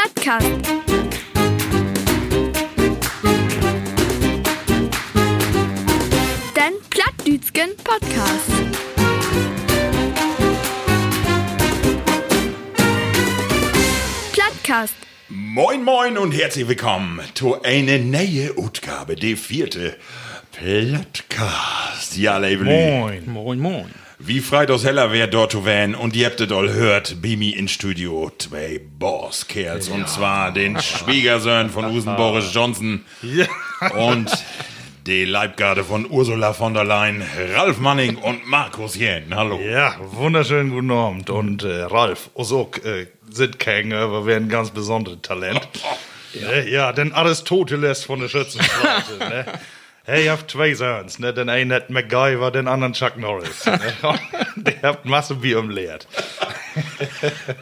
Plattkast. Den Plattdütschen Podcast. Plattkast. Moin Moin und herzlich willkommen zu einer neuen Ausgabe, die vierte Plattkast. Ja, Leibeli. Moin. Moin, moin. Wie Freitags heller wär dort zu wählen und ihr habt es all hört, Bimi in Studio, zwei Bosskerls und zwar den Schwiegersohn von Usen Boris Johnson und die Leibgarde von Ursula von der Leyen, Ralf Manning und Markus Jähn. Hallo. Ja, wunderschönen guten Abend. Und äh, Ralf, Osok äh, sind kein, aber wäre ein ganz besonderes Talent. ja. ja, denn Aristoteles von der Schützenstraße. ne? Hey, ihr habt zwei Söhns, ne? Den einen hat MacGyver, den anderen Chuck Norris. Ne? Der habt Masse Bier umleert.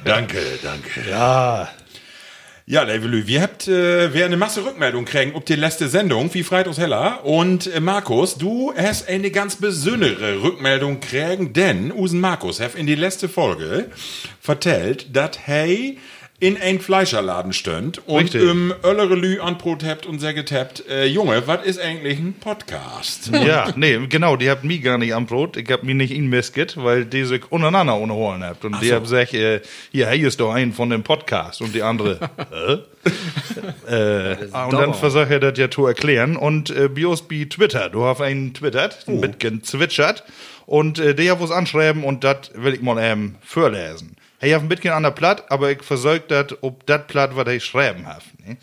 Danke, danke. Ja, Ja, Levelü, wir habt äh, wir eine Masse Rückmeldung kriegen ob die letzte Sendung, wie Freitags heller. Und äh, Markus, du hast eine ganz besondere Rückmeldung kriegen, denn Usen Markus hat in die letzte Folge vertellt, dass hey in ein Fleischerladen stönd und Richtig. im Öllerelü anbrot habt und sagt habt, äh, Junge, was ist eigentlich ein Podcast? ja, nee, genau, die habt mich gar nicht am Brot. Ich hab mich nicht in Misket, weil die sich untereinander unterholen habt. Und die so. hab gesagt, äh, hier, hey, ist doch ein von dem Podcast. Und die andere, äh? äh, und dann versuche ich das ja zu erklären. Und äh, Bios bi Twitter, du hast einen twittert, ein bisschen zwitschert. Und äh, der was anschreiben und das will ich mal ähm, vorlesen. Ich hab ein bisschen an der Platt, aber ich versuche das, ob das Platt, was ich schreiben hab. Ne?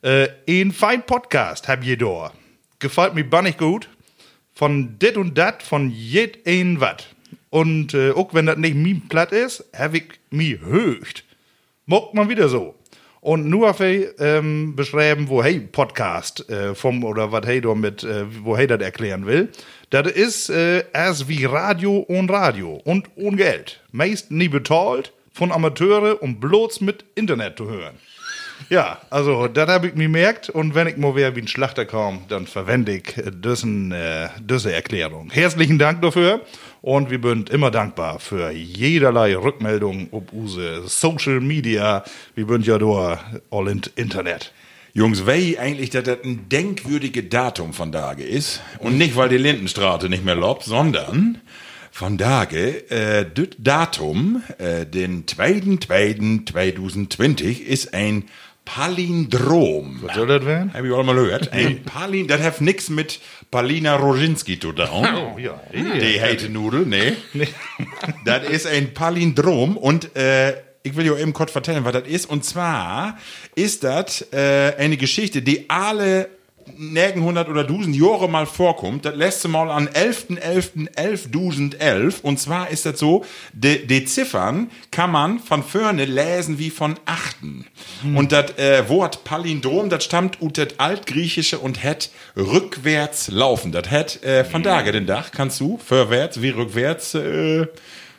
Äh, ein fein Podcast hab je da. Gefällt mir bannig gut. Von dit und dat, von jet ein wat. Und äh, auch wenn das nicht mein Platt ist, hab ich mi höcht. Mogt man wieder so. Und nur auf ähm, beschreiben, wo hey Podcast äh, vom oder was hey da mit, äh, wo hey das erklären will. Das ist äh, erst wie Radio und Radio und ohne Geld. Meist nie bezahlt von Amateure und bloß mit Internet zu hören. Ja, also das habe ich mir gemerkt und wenn ich mal wieder wie ein Schlachter komme, dann verwende ich äh, diesen, äh, diese Erklärung. Herzlichen Dank dafür und wir sind immer dankbar für jederlei Rückmeldung ob unsere Social Media. Wir sind ja da all in Internet. Jungs, wei eigentlich, dass das ein denkwürdige Datum von Tage ist. Und nicht, weil die Lindenstraße nicht mehr lobt, sondern von Tage, äh, das Datum, äh, den 2.2.2020 ist ein Palindrom. Was soll das werden? Hab ich auch mal gehört. Ein Palin, das hat nix mit Palina Roginski zu tun. Oh, ja. Die heite Nudel, nee. das ist ein Palindrom und äh, ich will dir eben kurz vertellen, was das ist. Und zwar ist das äh, eine Geschichte, die alle nirgend 100 oder 1000 Jahre mal vorkommt. Das letzte Mal an 11.11.11.1111. Und zwar ist das so, die, die Ziffern kann man von vorne lesen wie von achten. Und das äh, Wort Palindrom, das stammt das Altgriechische und hat rückwärts laufen. Das hat äh, von daher den Dach, kannst du, vorwärts wie rückwärts, äh,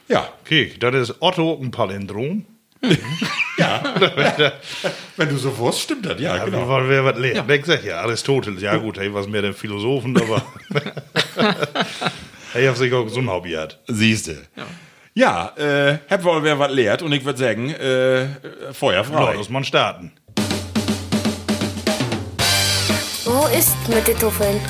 ja, Okay, das ist Otto ein Palindrom. wenn du so wusst, stimmt das, ja, Ja, genau. Weil wer was lernt. Ich sag ja, Aristoteles, ja gut, hey, was mehr den Philosophen, aber. hey, hab sich auch so ein Hobby hat. Siehste. Ja, äh, hab wohl wer was lehrt und ich würde sagen, äh, Feuer frei. Lass man starten. Wo ist mit den Tuffeln?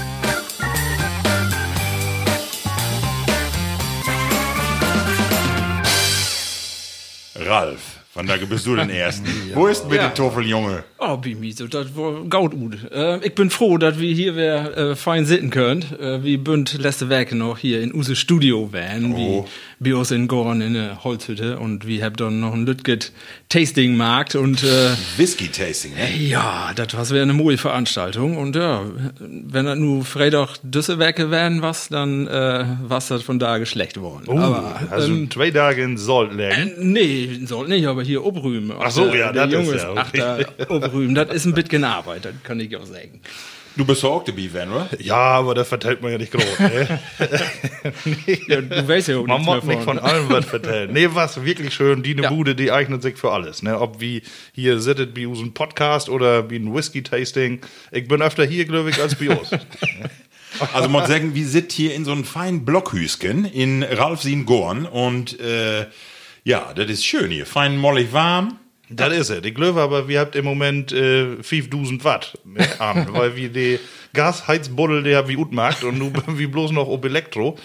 Ralf, von da bist du den Ersten. Wo ist mit Ja. den Toffel, Junge? Oh, Bimi, so, das war gaut gut. Äh, ich bin froh, dass wir hier wer, äh, fein sitzen könnt. Äh, wir bünd letzte Werke noch hier in use Studio wären, Oh. wie bei uns in Gorn in der Holzhütte. Und wir haben dann noch ein Lütget Tasting Markt und äh, Whisky-Tasting, ne? ja, das war eine moje Veranstaltung. Und ja, wenn das nur Freitag düsse Werke wären, was, dann äh, was das von da schlecht worden. Oh, aber, also ähm, zwei Tage in Salt legen. Nee, soll nicht, aber hier obrühmen. Ach so, ja, der das Junge ist ja ach, okay. da obrühmen. Das ist ein bisschen Arbeit, das kann ich auch sagen. Du bist auch dabei, Van, oder? Ja, aber das verteilt man ja nicht groß. Ne? Ja, du weißt ja auch Man muss nicht von allem was vertellen. Nee, was wirklich schön. Die ne Ja. Bude, die eignet sich für alles. Ne? Ob wie hier sittet wie unseren Podcast oder wie ein Whisky-Tasting. Ich bin öfter hier, glaube ich, als bei uns. Also man sagen, wir sind hier in so einem feinen Blockhüsken in Ralfsien Gorn und äh, ja, das ist schön hier. Fein mollig warm. Das ist es. Ich glaube aber, wir habt im Moment äh, 5000 Watt ne, an, weil wir die Gasheizbuddel, der wie Utmarkt und nu wie bloß noch ob Elektro.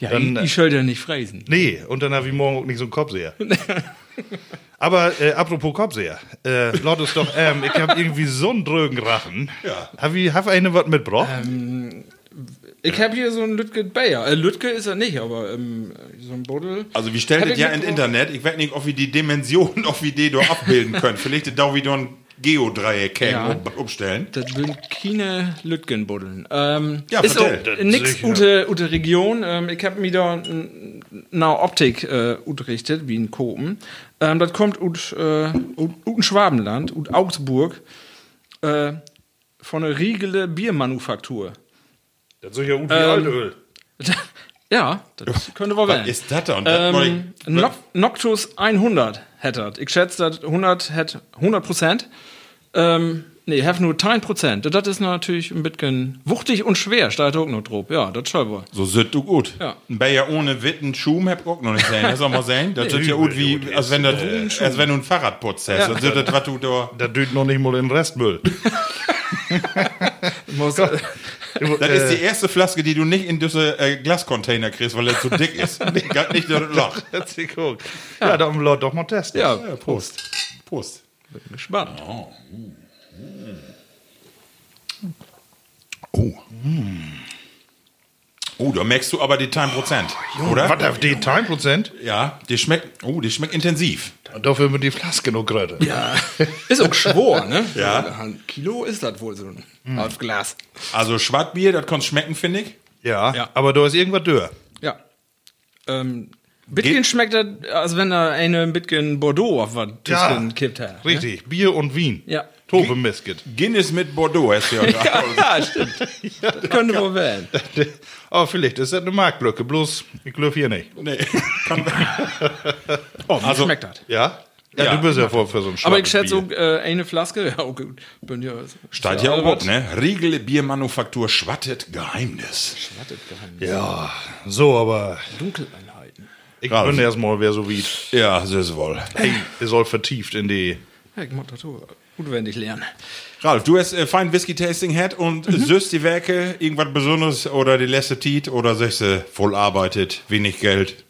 Ja, Dann, ich, ich soll ja nicht fräsen. Nee, und dann habe ich morgen auch nicht so einen Kopfseher. Aber äh, apropos Kopfseher, äh, Leute ist doch, ähm, ich habe irgendwie so einen drögen Rachen. Ja. Hab ich hab eine was mitgebracht? Ich habe hier so einen Lütke Bayer. Äh, Lütke ist er nicht, aber ähm, so ein Buddel. Also wir stellen Hab das ja ins mitgebracht. Internet. Ich weiß nicht, ob wir die Dimensionen, ob wir die da abbilden können. Vielleicht da wieder ein Geodreieck Ja. um, umstellen. Das sind keine Lütgenbuddeln. Ähm, Ja, ist auch nix sicher. ute, ute Region. Ähm, ich habe mir da na Optik äh, unterrichtet, wie in Kopen. Ähm, das kommt ut, äh, ut, ut Schwabenland, ut Augsburg, äh, von der Riegele Biermanufaktur. Das ist ja gut wie Ähm, Altöl. ja, das könnte wohl Was werden. ist das da? Das Ähm, ich- Noc Noctus 100 hätte das. Ich schätze, das 100 hätte 100 Prozent. Ähm, nee, have nur 10 Prozent. Das ist natürlich ein bisschen wuchtig und schwer, steht auch noch drauf. Ja, das soll wohl. So sind du gut. Ja. Ein Bayer ohne Witten Schum hab ich auch noch nicht sehen. Das soll mal sehen. Das ist ja gut wie, als wenn, das, als wenn du ein Fahrrad putzt. hast. Das ist das, was du da. Das tut noch nicht mal den Restmüll. Muss, äh, Das ist die erste Flaske, die du nicht in diese äh, Glascontainer kriegst, weil er zu dick ist. Gar nicht das Loch. Sie geguckt. Ja, dann Leute doch mal testen. ja, Ja, Prost. Prost. bin gespannt. Oh. Oh, da merkst du aber die 10%, oder? Was auf die 10%? Ja, die schmeckt, oh, die schmeckt intensiv. Dafür mit die Flaske noch gerade. Ja, ist auch schwor, ne? Ja. Ein Kilo ist das wohl so ein halb Glas. Also Schwartbier, das kannst schmecken, finde ich. Ja, Ja. aber da ist irgendwas dörr. Ja. Ähm, Bitcoin schmeckt das, als wenn da eine Bitcoin Bordeaux auf was Ja. Kippt hat. ne? Richtig, Bier und Wien. Ja. Tobe Misket. Guinness mit Bordeaux hast du ja da. Ja, stimmt. Das könnte wohl werden. Aber vielleicht ist das eine Marktlücke, bloß ich glaube hier nicht. Nee. Kann, Oh, wie Also- schmeckt das? Ja? Ja, Ja. du bist ja vor für so ein Aber ich schätze Bier. so äh, eine Flaske, ja, okay, bin ja. Steigt ja auch ob, ne? Riegele Biermanufaktur Schwattet Geheimnis. Ja, so, aber Dunkeleinheiten. ich bin erstmal, wer so wie. Ja, das ist wohl. Hey, ihr soll vertieft in die. Ja, ich muss das so notwendig lernen. Ralf, du hast äh, fein Whisky-Tasting hat und Mhm. süßt die Werke irgendwas Besonderes oder die letzte Tiet oder sagst du, voll arbeitet, wenig Geld?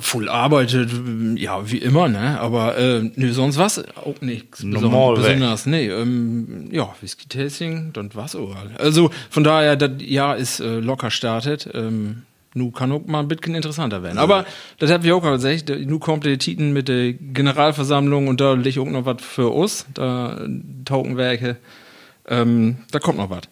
Voll arbeitet, ja, wie immer, ne? Aber äh, nö, sonst was auch nichts Normal weg. besonders. Nee, ähm, ja, Whisky-Tasting, dann was auch. Also von daher, das Jahr ist äh, locker startet. Ähm, nu kann auch mal ein bisschen interessanter werden. Aber das hab ich auch gesagt, nu kommt der Titel mit der Generalversammlung und da liegt auch noch was für uns, da Taukenwerke. Ähm, da kommt noch was.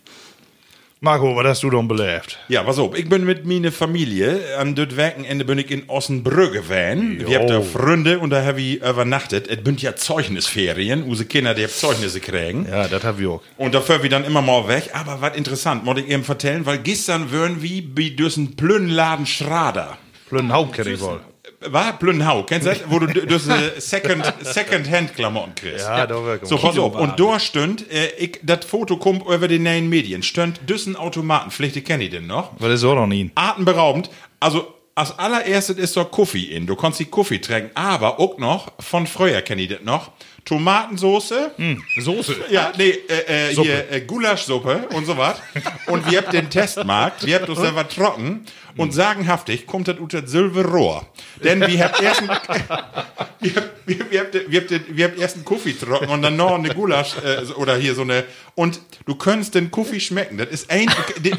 Marco, was hast du denn belebt? Ja, pass auf, ich bin mit meiner Familie an das Wochenende bin ich in Ossenbrügge gewesen. Wir haben da Freunde und da habe ich übernachtet. Es sind ja Zeugnisferien, unsere Kinder, die haben Zeugnisse kriegen. Ja, das hab ich auch. Und dafür wir dann immer mal weg. Aber was interessant, muss ich eben vertellen, weil gestern wären wir bei diesem Plünnladen Schrader. Blöden Hauptkenn ich wohl. War Plünnhau, kennst du das? Wo du diese Second, Second-Hand-Klamotten kriegst. Ja, da wirklich. So, pass auf. Und da stünd, äh, ich, das Foto kommt über die neuen Medien, stünd düssen Automaten, vielleicht kenne ich den noch. Was ist auch noch nie? Atemberaubend. Also, als allererstes ist doch Kaffee in. Du kannst die Kaffee trinken, aber auch noch, von früher kenne ich das noch, Tomatensoße. Soße. Ja, nee, äh, äh, hier äh, Gulaschsuppe und so was. Und wir habt den Testmarkt, wir habt das selber trocken und sagenhaftig kommt das unter Silberrohr. Denn wir habt erst ein, wir, wir, wir, habt, wir, habt, wir habt erst einen Kaffee trocken und dann noch eine Gulasch äh, oder hier so eine und du kannst den Kaffee schmecken. Das ist ein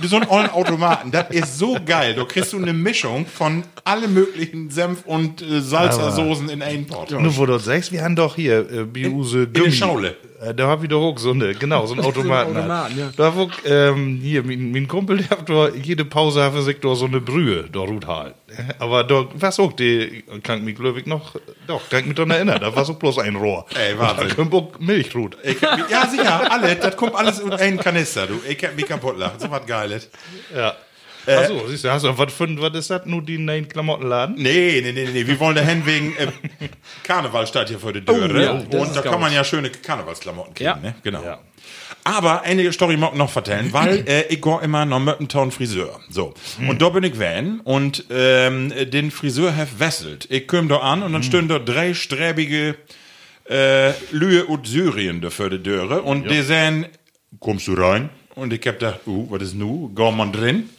so ein ollen Automaten. Das ist so geil. Du kriegst du eine Mischung von alle möglichen Senf und äh, Salzersoßen in einen Pot. Nur wo du sagst, wir haben doch hier äh, Biuse in der Schaule. Da hab ich doch auch so eine, genau, so einen Automaten. So einen Automaten, ja. Da wo, ähm, hier, mein, mein Kumpel, der hat doch jede Pause hat sich doch so eine Brühe, da ruht halt. Aber da, was auch, die, kann ich mich, glaube ich, noch, doch, kann ich mich daran erinnern, da war so bloß ein Rohr. Ey, Wahnsinn. Da kommt auch Milch ruht. Hab ja, sicher, alle, das kommt alles in einen Kanister, du. Ich hab mich kaputt lachen. So was Geiles. Ja. Achso, siehst du, hast du, was, für, was ist das, nur die neuen Klamottenladen? Nee, nee, nee, nee, wir wollen dahin wegen äh, Karneval steht hier vor der Tür. Oh, ja, und da kann man ja schöne Karnevalsklamotten kriegen, Ja. ne? Genau. Ja. Aber eine Story mag ich noch vertellen, weil äh, ich gehe immer nach Möppentown Friseur. So. Und da bin ich van und ähm, den Friseur hat wesselt. Ich komm da an und dann stehen da drei sträbige äh, Lühe und Syrien dafür die Döre und die sagen, kommst du rein? Und ich hab gedacht, uh, was ist nu? Gehen man drin?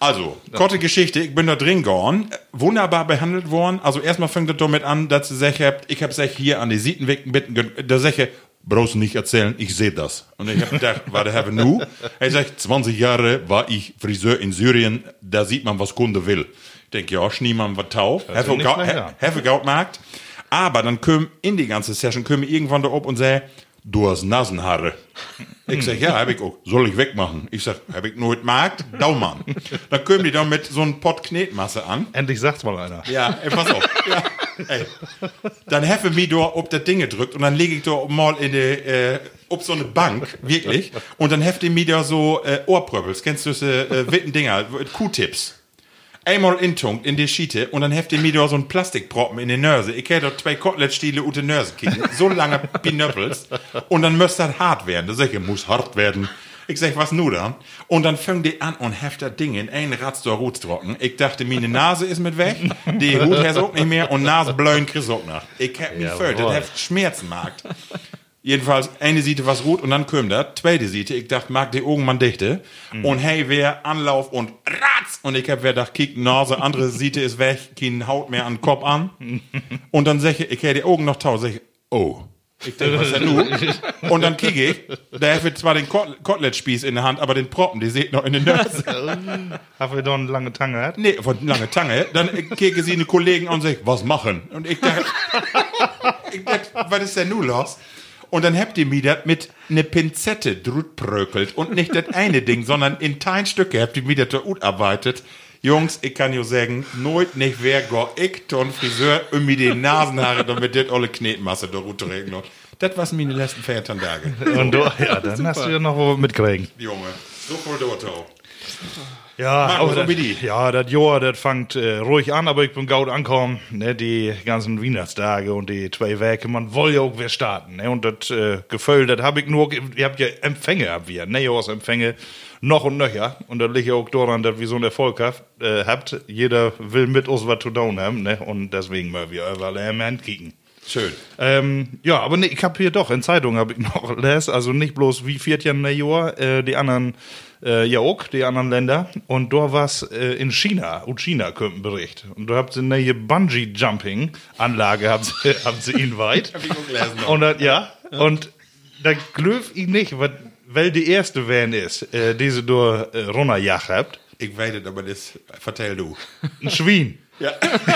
Also, kurze Geschichte, ich bin da drin äh, wunderbar behandelt worden. Also erstmal fängt es damit an, dass sie sich habt, ich hab sich hier an die Sietenwicken bitten, da sag ich, brauchst du nicht erzählen, ich sehe das. Und ich hab gedacht, warte, habe nu? Er sagt, 20 Jahre war ich Friseur in Syrien, da sieht man, was Kunde will. Ich denke, ja, schniemann was tau, sich Heffe nicht schlecht an. Heffe Gautmarkt. Aber dann kommen in die ganze Session, kommen irgendwann da ob und sagen, du hast Nasenhaare. Ich sag, ja, hab ich auch. Soll ich wegmachen? Ich sag, hab ich nur Markt? Daumann. Dann kommen die dann mit so einem Pott Knetmasse an. Endlich sagt's mal einer. Ja, ey, pass auf. Ja, ey. Dann heffe mich da ob das Ding gedrückt und dann lege ich da mal in die, äh, ob so eine Bank, wirklich. Und dann hefte mich da so äh, Ohrpröbels. Kennst du diese äh, witten Dinger? Q-Tips. Einmal intunkt in die Schiete und dann hefte mir da so ein Plastikproppen in die Nörse. Ich hätte dort zwei Kotelettstiele und die Nörse kicken. So lange Pinöppels. Und dann müsste das hart werden. Da sag ich, muss hart werden. Ich sag, was nu dann? Und dann fängt die an und heft das Ding in ein Ratz der Rut trocken. Ich dachte, meine Nase ist mit weg. Die Hut hast auch nicht mehr und Nasebläuen kriegst auch noch. Ich hab mich Jawohl. föhlt, das heft Schmerzen markt. Jedenfalls, eine Seite was rot und dann kommt das. Zweite Seite, ich dachte, mag die Augen man dichte. Und hey, wer Anlauf und ratz. Und ich hab wer gedacht, kick Nase, andere Seite ist weg, kein Haut mehr an den Kopf an. Und dann sag ich, ich hätte die Augen noch tau, sag ich, oh. Ich denke, was ist denn? Und dann kicke ich, da hat zwar den Kot Kotelettspieß in der Hand, aber den Proppen, die seht noch in den Nase. Haben wir da eine lange Tange gehabt? Nee, von lange Tange. Dann kicke sie eine Kollegen an und sagt, was machen? Und ich dachte, ich dachte, was ist denn nun los? Und dann habt ihr mir das mit ne Pinzette drütprökelt und nicht das eine Ding, sondern in Stücke habt ihr mir das da arbeitet. Jungs, ich kann nur sagen, nooit nicht wer go ich ton Friseur um mir die Nasenhaare, damit das alle Knetmasse da runterregen. Das waren meine letzten Feiertage. Und du, ja, dann hast du ja noch was mitkriegen. Junge, so voll dort auch. Ja, Markus, aber das, ja, das Jahr, das fängt äh, ruhig an, aber ich bin gut angekommen, ne, die ganzen Weihnachtstage und die zwei Werke, man will ja auch wieder starten, ne, und das äh, Gefühl, das hab ich nur, ihr habt ja Empfänge ab wir, ne, Empfänge, noch und nöcher, und das liegt ja auch daran, dass wir so einen Erfolg habt, äh, habt, jeder will mit uns was zu tun haben, ne, und deswegen mal wir überall im Hand kicken. Schön. Ähm, ja, aber nee, ich habe hier doch in Zeitung habe ich noch les, also nicht bloß wie viert Jahr Jahr, äh, die anderen äh, ja auch, die anderen Länder. Und da war's äh, in China, und China kommt ein Bericht. Und da habt sie eine neue Bungee Jumping Anlage habt sie, habt sie ihn weit. Hab ich auch gelesen und das, ja, und da glöf ich nicht, wat, weil die erste Van ist, äh, diese du äh, runterjagt habt, Ich weiß es, aber das vertell du. ein Schwein. Ja.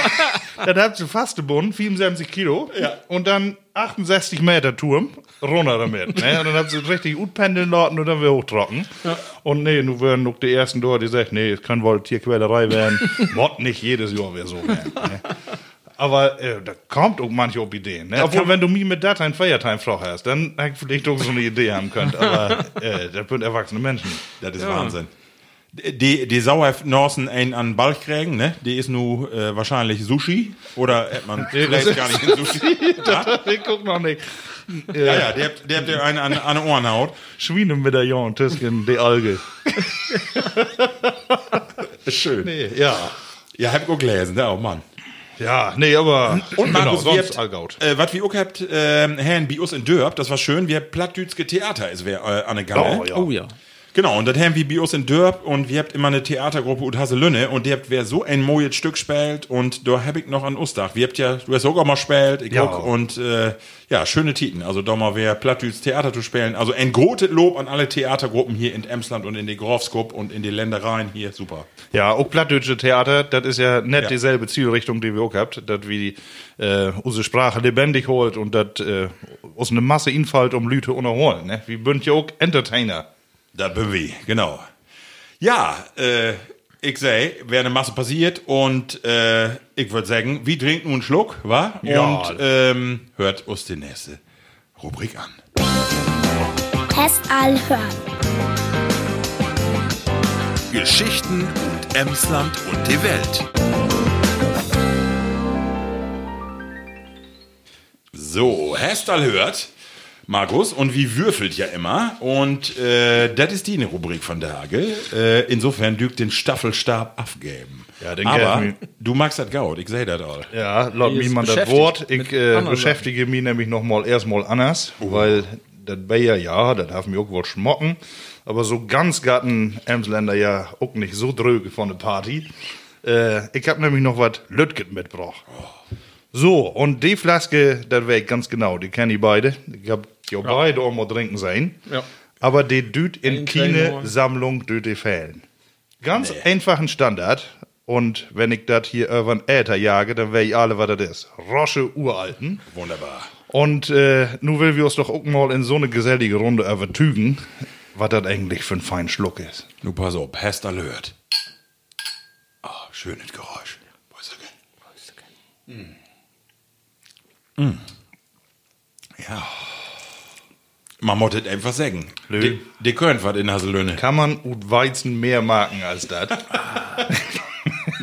Dann habt sie fast gebunden, 74 Kilo. Ja. Und dann 68 Meter Turm, runter damit. Ne? Und dann habt sie richtig gut pendeln lassen und dann wieder hochtrocken. Und nee, nun werden noch die ersten dort, die sagen, nee, es kann wohl Tierquälerei werden. Mord nicht jedes Jahr wäre so werden. Ne? Aber äh, da kommt auch manche auf Ideen. Ne? Obwohl, wenn du mich mit Dateien Feiertime Frau hast, dann hätte ich vielleicht auch so eine Idee haben können. Aber äh, das sind erwachsene Menschen. Das ist Wahnsinn. Die, die Sauer Norsen einen an den Ball kriegen, ne? Die ist nu äh, wahrscheinlich Sushi. Oder hat man vielleicht gar nicht in Sushi. ja, ich guck noch nicht. ja, ja, der habt, der habt ihr einen an, an den Ohrenhaut. Schweinemedaillon, Tüsken, die Alge. Schön. Nee, ja. Ja, hab ich auch gelesen, ne? Oh Mann. Ja, nee, aber Und Markus, genau, sonst habt, Allgaut. äh, was wir auch habt, äh, Herrn Bios in Dörp, das war schön, wir habt Plattdütske Theater ist wer äh, an der Galle. Oh, ja. Oh ja. Genau, und das haben wir Bios in Dörp und wir habt immer eine Theatergruppe und Haselünne und die habt wer so ein mojes Stück spielt und da hab ich noch an Ostach. Wir habt ja, du hast auch mal spielt, ich Ja. auch und äh, ja, schöne Titen. Also da mal wer Plattdüts Theater zu spielen. Also ein großes Lob an alle Theatergruppen hier in Emsland und in die Grofskop und in die Ländereien hier, super. Ja, auch plattdeutsche Theater, das ist ja nicht Ja. dieselbe Zielrichtung, die wir auch habt, dass wir äh, unsere Sprache lebendig holt und das äh, aus einer Masse infalt um Lüte unerholen. Ne? Wir sind ja auch Entertainer. Da bin wir, genau. Ja, äh, ich seh, wäre eine Masse passiert und äh, ich würde sagen, wir trinken nun einen Schluck, wa? Ja. Und ähm, hört uns die nächste Rubrik an. Test all hören. Geschichten und Emsland und die Welt. So, Hestal hört, Markus, und wie würfelt ja immer. Und äh, das ist die eine Rubrik von der Hage. Äh, insofern dügt den Staffelstab abgeben. Ja, den Aber du magst das Gaut, ich sehe das all. Ja, laut mir man das Wort. Ich äh, beschäftige mich nämlich noch mal erstmal anders, weil das Bayer, ja, das haben wir auch wohl schmocken. Aber so ganz gatten Emsländer ja auch nicht so dröge von der Party. Äh, ich hab nämlich noch was Lütget mitgebracht. So, und die Flaske, das weiß ich ganz genau, die kenne ich beide. Ich hab ja, beide auch mal trinken sein. Ja. Aber die düt in Ein keine Sammlung düt die fehlen. Ganz einfachen Standard. Und wenn ich das hier über den Äther jage, dann weiß ich alle, was das ist. Rosche Uralten. Wunderbar. Und äh, nun will wir uns doch auch mal in so eine gesellige Runde übertügen, was das eigentlich für ein fein Schluck ist. Nu pass auf, hast alert. Ah, schönes Geräusch. Mm. Ja. Man muss das einfach sagen. Lö. Die, die können was in Haselöhne. Kann man ut Weizen mehr marken als das?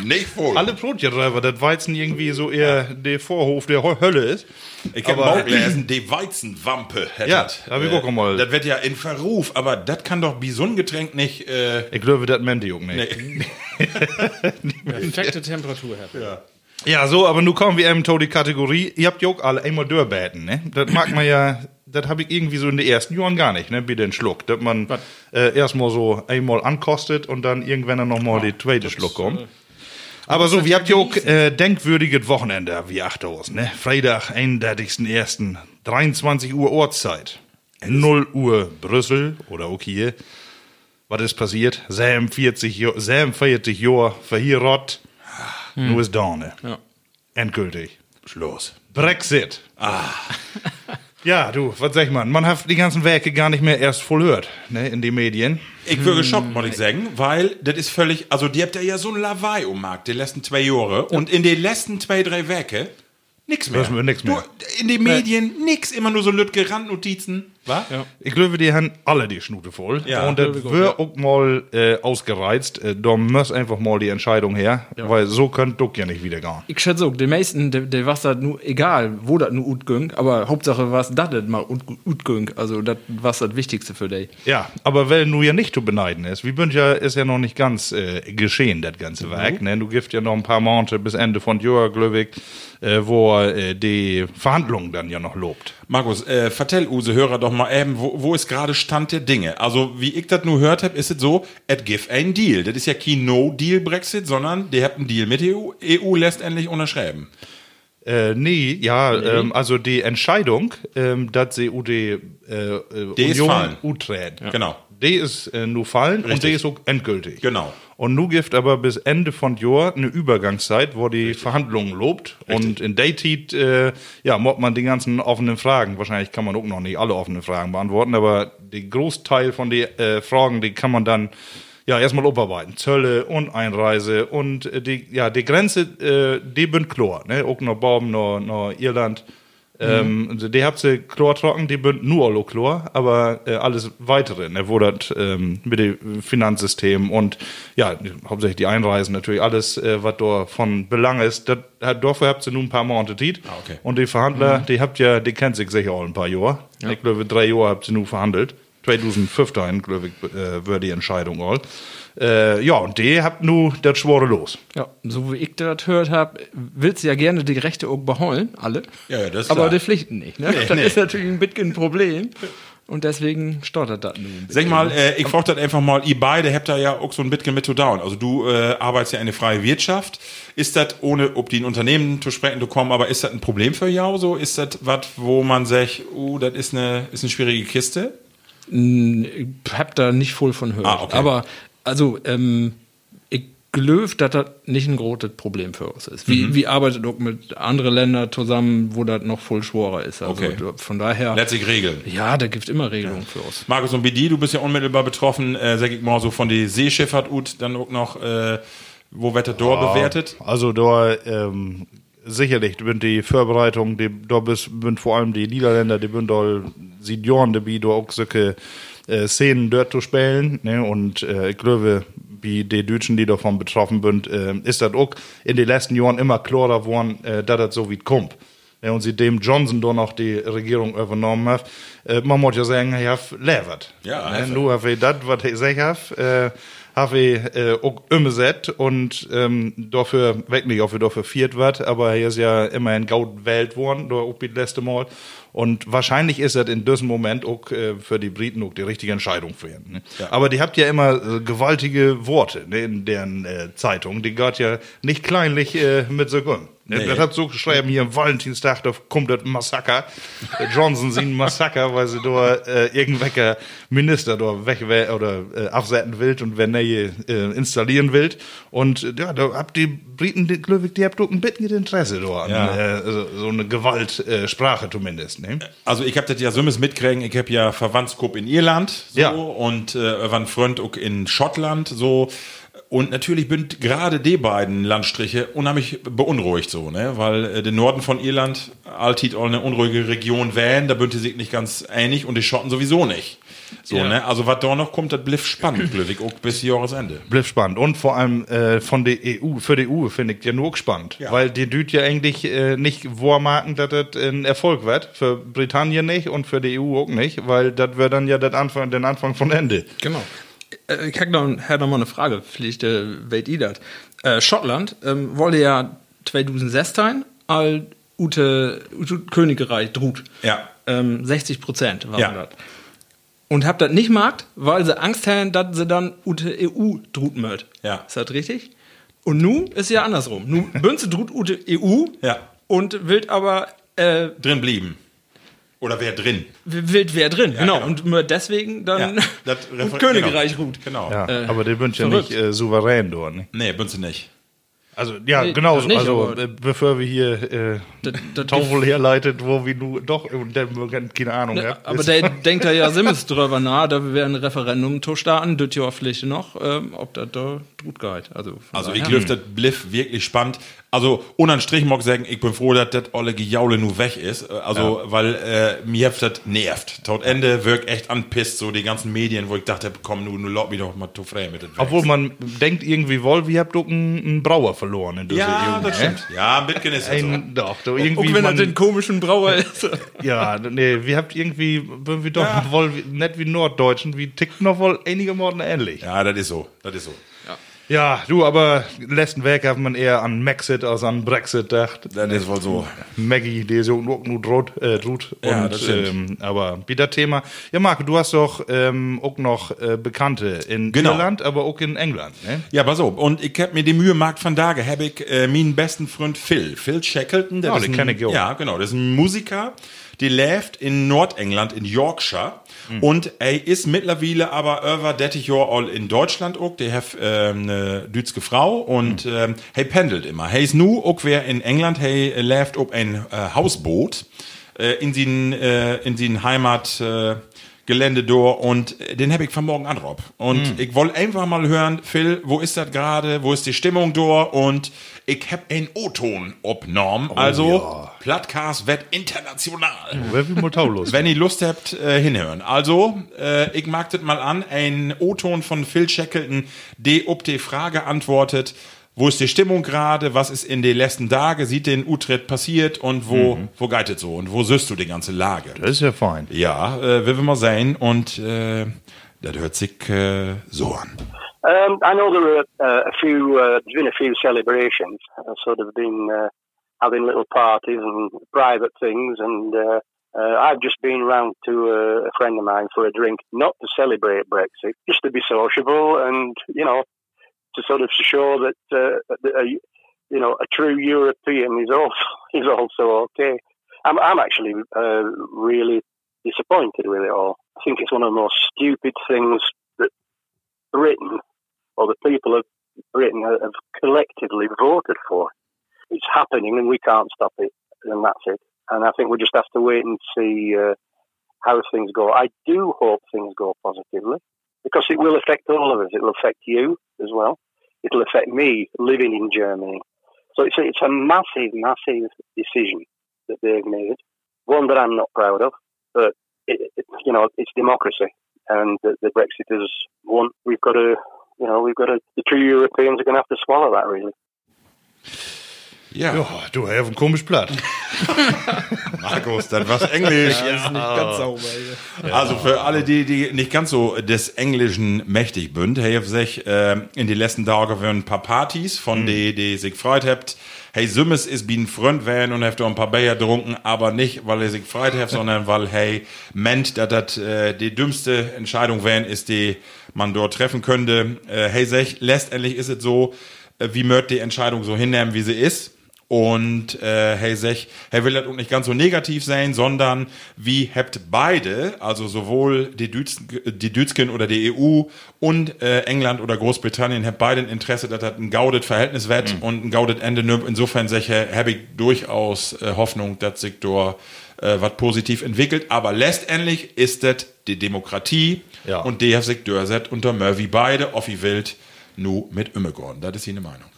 Nicht wohl. Alle Brotjäger, das Weizen irgendwie so eher der Vorhof der Hö- Hölle ist. Ich habe auch gelesen, die Weizenwampe hätte. Ja, hab ich auch mal. Das wird ja in Verruf, aber das kann doch wie so ein Getränk nicht. Äh, Ich glaube, das meint die auch nicht. nee. Perfekte Temperatur, Herr. Ja. Ja, so, aber nun kommen wir eben zu die Kategorie. Ihr habt ja auch alle einmal durchbeten, ne? Das mag man ja, das habe ich irgendwie so in den ersten Jahren gar nicht, ne? Wie den Schluck. Dass man äh, erstmal so einmal ankostet und dann irgendwann dann nochmal die zweite Schluck kommt. Aber so, wir habt ja auch äh, denkwürdiges Wochenende, wie Achthaus, ne? Freitag, 31.01., 23 Uhr Ortszeit. 0 Uhr Brüssel oder auch hier. Was ist passiert? Sam 40 Jahre, Sam 40 Jahre verhierat. Nur ist Dorne. Ja. Endgültig. Schluss. Brexit. Ja, du, was sag ich mal? Man hat die ganzen Werke gar nicht mehr erst voll hört, ne, in den Medien. Ich Hm. würde geschockt, muss ich sagen, weil das ist völlig, also die habt ja so ein Lawaai um Markt, die letzten zwei Jahre und in den letzten zwei, drei Werke nix mehr. Hörst du nix mehr. Du, in den Medien nix, immer nur so Lütge Randnotizen. Was? Ja. Ich glaube, die haben alle die Schnute voll. Ja. und das wird auch mal äh, ausgereizt. Äh, da muss einfach mal die Entscheidung her, weil so könnt du ja nicht wieder gehen. Ich schätze auch, den meisten, der, der was das nur, egal, wo das nur ut ging, aber Hauptsache was das das mal ut, ut ging. Also das was das Wichtigste für dich. Ja, aber weil nu ja nicht zu beneiden ist, wie bünd ja, ist ja noch nicht ganz äh, geschehen, das ganze Werk. Ne? Du gibst ja noch ein paar Monate bis Ende von Jahr, glaube ich, äh, wo äh, die Verhandlungen dann ja noch lobt. Markus, äh, vertell Use Hörer doch mal eben, wo, wo ist gerade Stand der Dinge? Also, wie ich das nur hört habe, ist es so, et give ein Deal. Das ist ja kein No-Deal-Brexit, sondern der hat einen Deal mit der EU, EU lässt endlich unterschreiben. Äh, nee, ja, Ähm, also die Entscheidung, ähm, dass sie UD äh, Die ist fallen. uträt, Genau. die ist äh, nur fallen und Richtig. die ist auch endgültig. Genau. Und nu gibt aber bis Ende von Jahr eine Übergangszeit, wo die Verhandlungen lobt. Und in Zeit, äh, ja, mod man die ganzen offenen Fragen. Wahrscheinlich kann man auch noch nicht alle offenen Fragen beantworten, aber die Großteil von den äh, Fragen, die kann man dann ja erstmal abarbeiten. Zölle und Einreise und äh, die, ja, die Grenze, äh, die bin klar, ne? Auch noch Baum, noch, noch Irland. Ähm, also die habt sie Chlor trocken, die bünd nur Allo Chlor, aber äh, alles weitere, ne, wo das ähm, mit dem Finanzsystem und ja, hauptsächlich die Einreisen natürlich, alles, äh, was da von Belang ist, das, hat- dafür habt ihr nun ein paar Monate Zeit. Ah, okay. Und die Verhandler, die habt ja, die kennt sich sicher auch ein paar Jahre. Ich glaube, drei Jahre habt ihr nun verhandelt. 2015, glaube ich, äh, war die Entscheidung all. Äh, ja, und die habt nu das Schwore los. Ja, so wie ich das gehört habe, willst du ja gerne die Rechte auch beholen, alle. Ja, ja, das ist Aber klar. die Pflichten nicht. Ne? das nee. ist natürlich ein bisschen ein Problem. Und deswegen stottert das nun. ein Sag mal, äh, ich frage das einfach mal, ihr beide habt da ja auch so ein bisschen mit zu down. Also du äh, arbeitest ja in der freien Wirtschaft. Ist das, ohne ob die in Unternehmen zu sprechen zu kommen, aber ist das ein Problem für jou so? Ist das was, wo man sagt, uh, das ist eine, ist eine schwierige Kiste? Ich hab da nicht voll von gehört. Ah, okay. Aber, also, ähm, ich glaube, dass das nicht ein großes Problem für uns ist. Mhm. Wie, wie arbeitet auch mit anderen Ländern zusammen, wo das noch voll schworer ist. Also, Okay. von daher. Letztlich regeln. Ja, da gibt immer Regelungen für uns. Markus und Bidi, du bist ja unmittelbar betroffen, äh, sag ich mal so von der Seeschifffahrt ut, dann auch noch, äh, wo wird das Dor bewertet? Also da ähm, sicherlich sind die Vorbereitungen, die, da bis- sind vor allem die Niederländer, die sind da dabei, da auch solche äh, Szenen dort zu spielen. Ne? Und äh, ich glaube, wie die Deutschen, die davon betroffen sind, äh, ist das auch in den letzten Jahren immer klarer geworden, äh, dass das so wie kommt. Ja, und seitdem Johnson da noch die Regierung übernommen hat, äh, man muss ja sagen, er hat levert. Ja, ne? Nur für das, was ich gesagt habe, äh, habe ich äh, auch umgesetzt und ähm, dafür, weg nicht, ob wir dafür viert wird, aber er ist ja immerhin Gaut Welt worden, da auch das letzte Mal. Und wahrscheinlich ist das in diesem Moment auch äh, für die Briten auch die richtige Entscheidung für ihn. Ne? Aber die habt ja immer äh, gewaltige Worte ne, in deren äh, Zeitung. Die geht ja nicht kleinlich äh, mit so um. Ne, Nee. Das hat so geschrieben, hier am Valentinstag, da kommt das Massaker. Johnson sind ein Massaker, weil sie da äh, irgendwelche Minister da weg oder äh, absetzen will und wenn er äh, installieren will. Und ja, da habt die Briten, die, die habt auch ein bisschen Interesse da an Ja. äh, so, so eine Gewaltsprache Sprache zumindest. Ne? Also ich hab das ja so mitkriegen, ich hab ja Verwandtskop in Irland so, Ja. und äh, Freund auch in Schottland so. Und natürlich sind gerade die beiden Landstriche unheimlich beunruhigt so, ne? Weil äh, der Norden von Irland altit auch eine unruhige Region wählen, da bünd die sich nicht ganz einig und die Schotten sowieso nicht. So, Ja. ne? Also was da noch kommt, das bliff spannend, glücklich, auch bis Jahresende. Blieb spannend. Und vor allem äh, von der EU, für die EU finde ich ja nur gespannt. Ja. Weil die düt ja eigentlich äh, nicht vormarken, dass das ein Erfolg wird. Für Britannien nicht und für die EU auch nicht, weil das wäre dann ja das Anfang, den Anfang von Ende. Genau. Äh, Ich habe noch, hab noch mal eine Frage, vielleicht äh, weht ihr das. Äh, Schottland ähm, wollte ja 2016 all Ute, Ute Königreich droht. Ja. Ähm, 60 Prozent waren Ja. das. Und habt das nicht gemacht, weil sie Angst haben, dass sie dann Ute EU droht möcht. Ja. Ist das richtig? Und nu ist ja andersrum. Nu Bünze droht Ute EU Ja. und will aber äh, Drin blieben. Oder wer drin? will wer drin. genau. genau. Und nur deswegen dann Ja, Königreich genau. ruht. Genau. Ja, Äh, aber der wünscht ja nicht äh, souverän dort. Ne? Nee, bünd sie nicht. Also, ja, Nee, genau. nicht, also, äh, bevor wir hier äh, Das- das- Taufel herleitet, wo wir nu doch, der keine Ahnung Ne, aber der denkt da ja Simmels drüber nach, da wäre ein Referendum zu starten, das Jahr vielleicht noch, ähm, ob das da gut geht. Also, Also ich löf das Bliff wirklich spannend. Also unterm Strich mag ich sagen, ich bin froh, dass das alle Gejaule nu weg ist. Äh, Also weil äh, mir das nervt. Tot Ende wirkt echt anpisst, so die ganzen Medien, wo ich dachte, komm, nu, nu lob mich doch mal zu frei mit dem Obwohl man denkt irgendwie wohl, wir habt doch einen, einen Brauer verloren in dieser Ja, EU, das ne? stimmt. Ja, ein bisschen ist das so. Ein, doch, doch, Auch irgendwie wenn er den komischen Brauer ist. ja, nee, wir habt irgendwie, irgendwie doch wohl nicht wie Norddeutschen, wie tickt noch wohl einige Morden ähnlich. Ja, das ist so. Das ist so. Ja, du, aber letzten Weg hat man eher an Maxit als an Brexit gedacht. Das ist wohl so. Maggie, die so nur, nur droht, äh, droht. Ja, und, das stimmt. Ähm, aber wieder Thema. Ja, Marco, du hast doch ähm, auch noch äh, Bekannte in Genau. Irland, aber auch in England, ne? Ja, pass auf. Und ich hab mir die Mühe gemacht von Tage, hab ich äh, meinen besten Freund Phil, Phil Shackleton. Der Ah, ist den ein, kenn ich auch. Ja, genau. Das ist ein Musiker, der lebt in Nordengland, in Yorkshire. Hm. Und er ist mittlerweile aber 30 Jahre all in Deutschland auch. Der hat ähm, eine dütske Frau und Hm. ähm, er pendelt immer. Er ist nu auch wer in England, er lebt ob ein äh, Hausboot äh, in sin äh, in sin Heimat äh, Gelände door und äh, den hab ich von morgen an Rob. Und ich wollte einfach mal hören, Phil, wo ist das gerade? Wo ist die Stimmung door? Und ich hab einen O-Ton obnorm. also Plattcast wird international. Wenn ihr Lust habt, äh, hinhören. Also, äh, ich mag das mal an. Ein O-Ton von Phil Shackleton, der ob die Frage antwortet, wo ist die Stimmung gerade, was ist in den letzten Tagen, sieht den U-Tritt passiert und wo, wo geht es so und wo siehst du die ganze Lage? Das ist ja fein. Ja, äh, will wir mal sein und äh, das hört sich äh, so an. Um, I know there uh, a few, uh, there's been a few celebrations, uh, sort of been uh, having little parties and private things, and uh, uh, I've just been round to a, a friend of mine for a drink, not to celebrate Brexit, just to be sociable and, you know, to sort of show that, uh, a, you know, a true European is also, is also okay. I'm, I'm actually uh, really disappointed with it all. I think it's one of the most stupid things that Britain or the people of Britain have collectively voted for. It's happening and we can't stop it, and that's it. And I think we just have to wait and see uh, how things go. I do hope things go positively because it will affect all of us. It will affect you as well. It'll affect me living in Germany. So it's a, it's a massive, massive decision that they've made. One that I'm not proud of, but it, it, you know, it's democracy, and the, the Brexiters want. We've got to, you know, we've got to. The true Europeans are going to have to swallow that, really. Ja, Ja, du hast ein komisch Blatt. Markus, das war's Englisch. Das ist nicht ganz sauber. Hier. Also für alle, die, die nicht ganz so des Englischen mächtig bünd, hey, sich äh, in die letzten Tagen waren ein paar Partys, von die, die sich freut habt. Hey, Sümmes ist wie ein Freund werden und habt ein paar Bier getrunken, aber nicht, weil er sich freut hat, sondern weil, hey, meint, dass das äh, die dümmste Entscheidung wären, ist, die man dort treffen könnte. Äh, hey, sech, letztendlich ist es so, äh, wie möcht die Entscheidung so hinnehmen, wie sie ist. Und äh, hey sech, hey will das auch nicht ganz so negativ sein, sondern wie habt beide, also sowohl die, Dütz, die Dützken oder die EU und äh, England oder Großbritannien, habt beide ein Interesse, dass das ein gaudet Verhältnis wird und ein gaudet Ende nimmt. Insofern sech, habe ich durchaus äh, Hoffnung, dass sich da äh, was positiv entwickelt. Aber letztendlich ist das die Demokratie Ja. und die hat sich durchsetzt unter Murphy beide, Offi Wild, nu mit Immegorn. Das ist seine Meinung.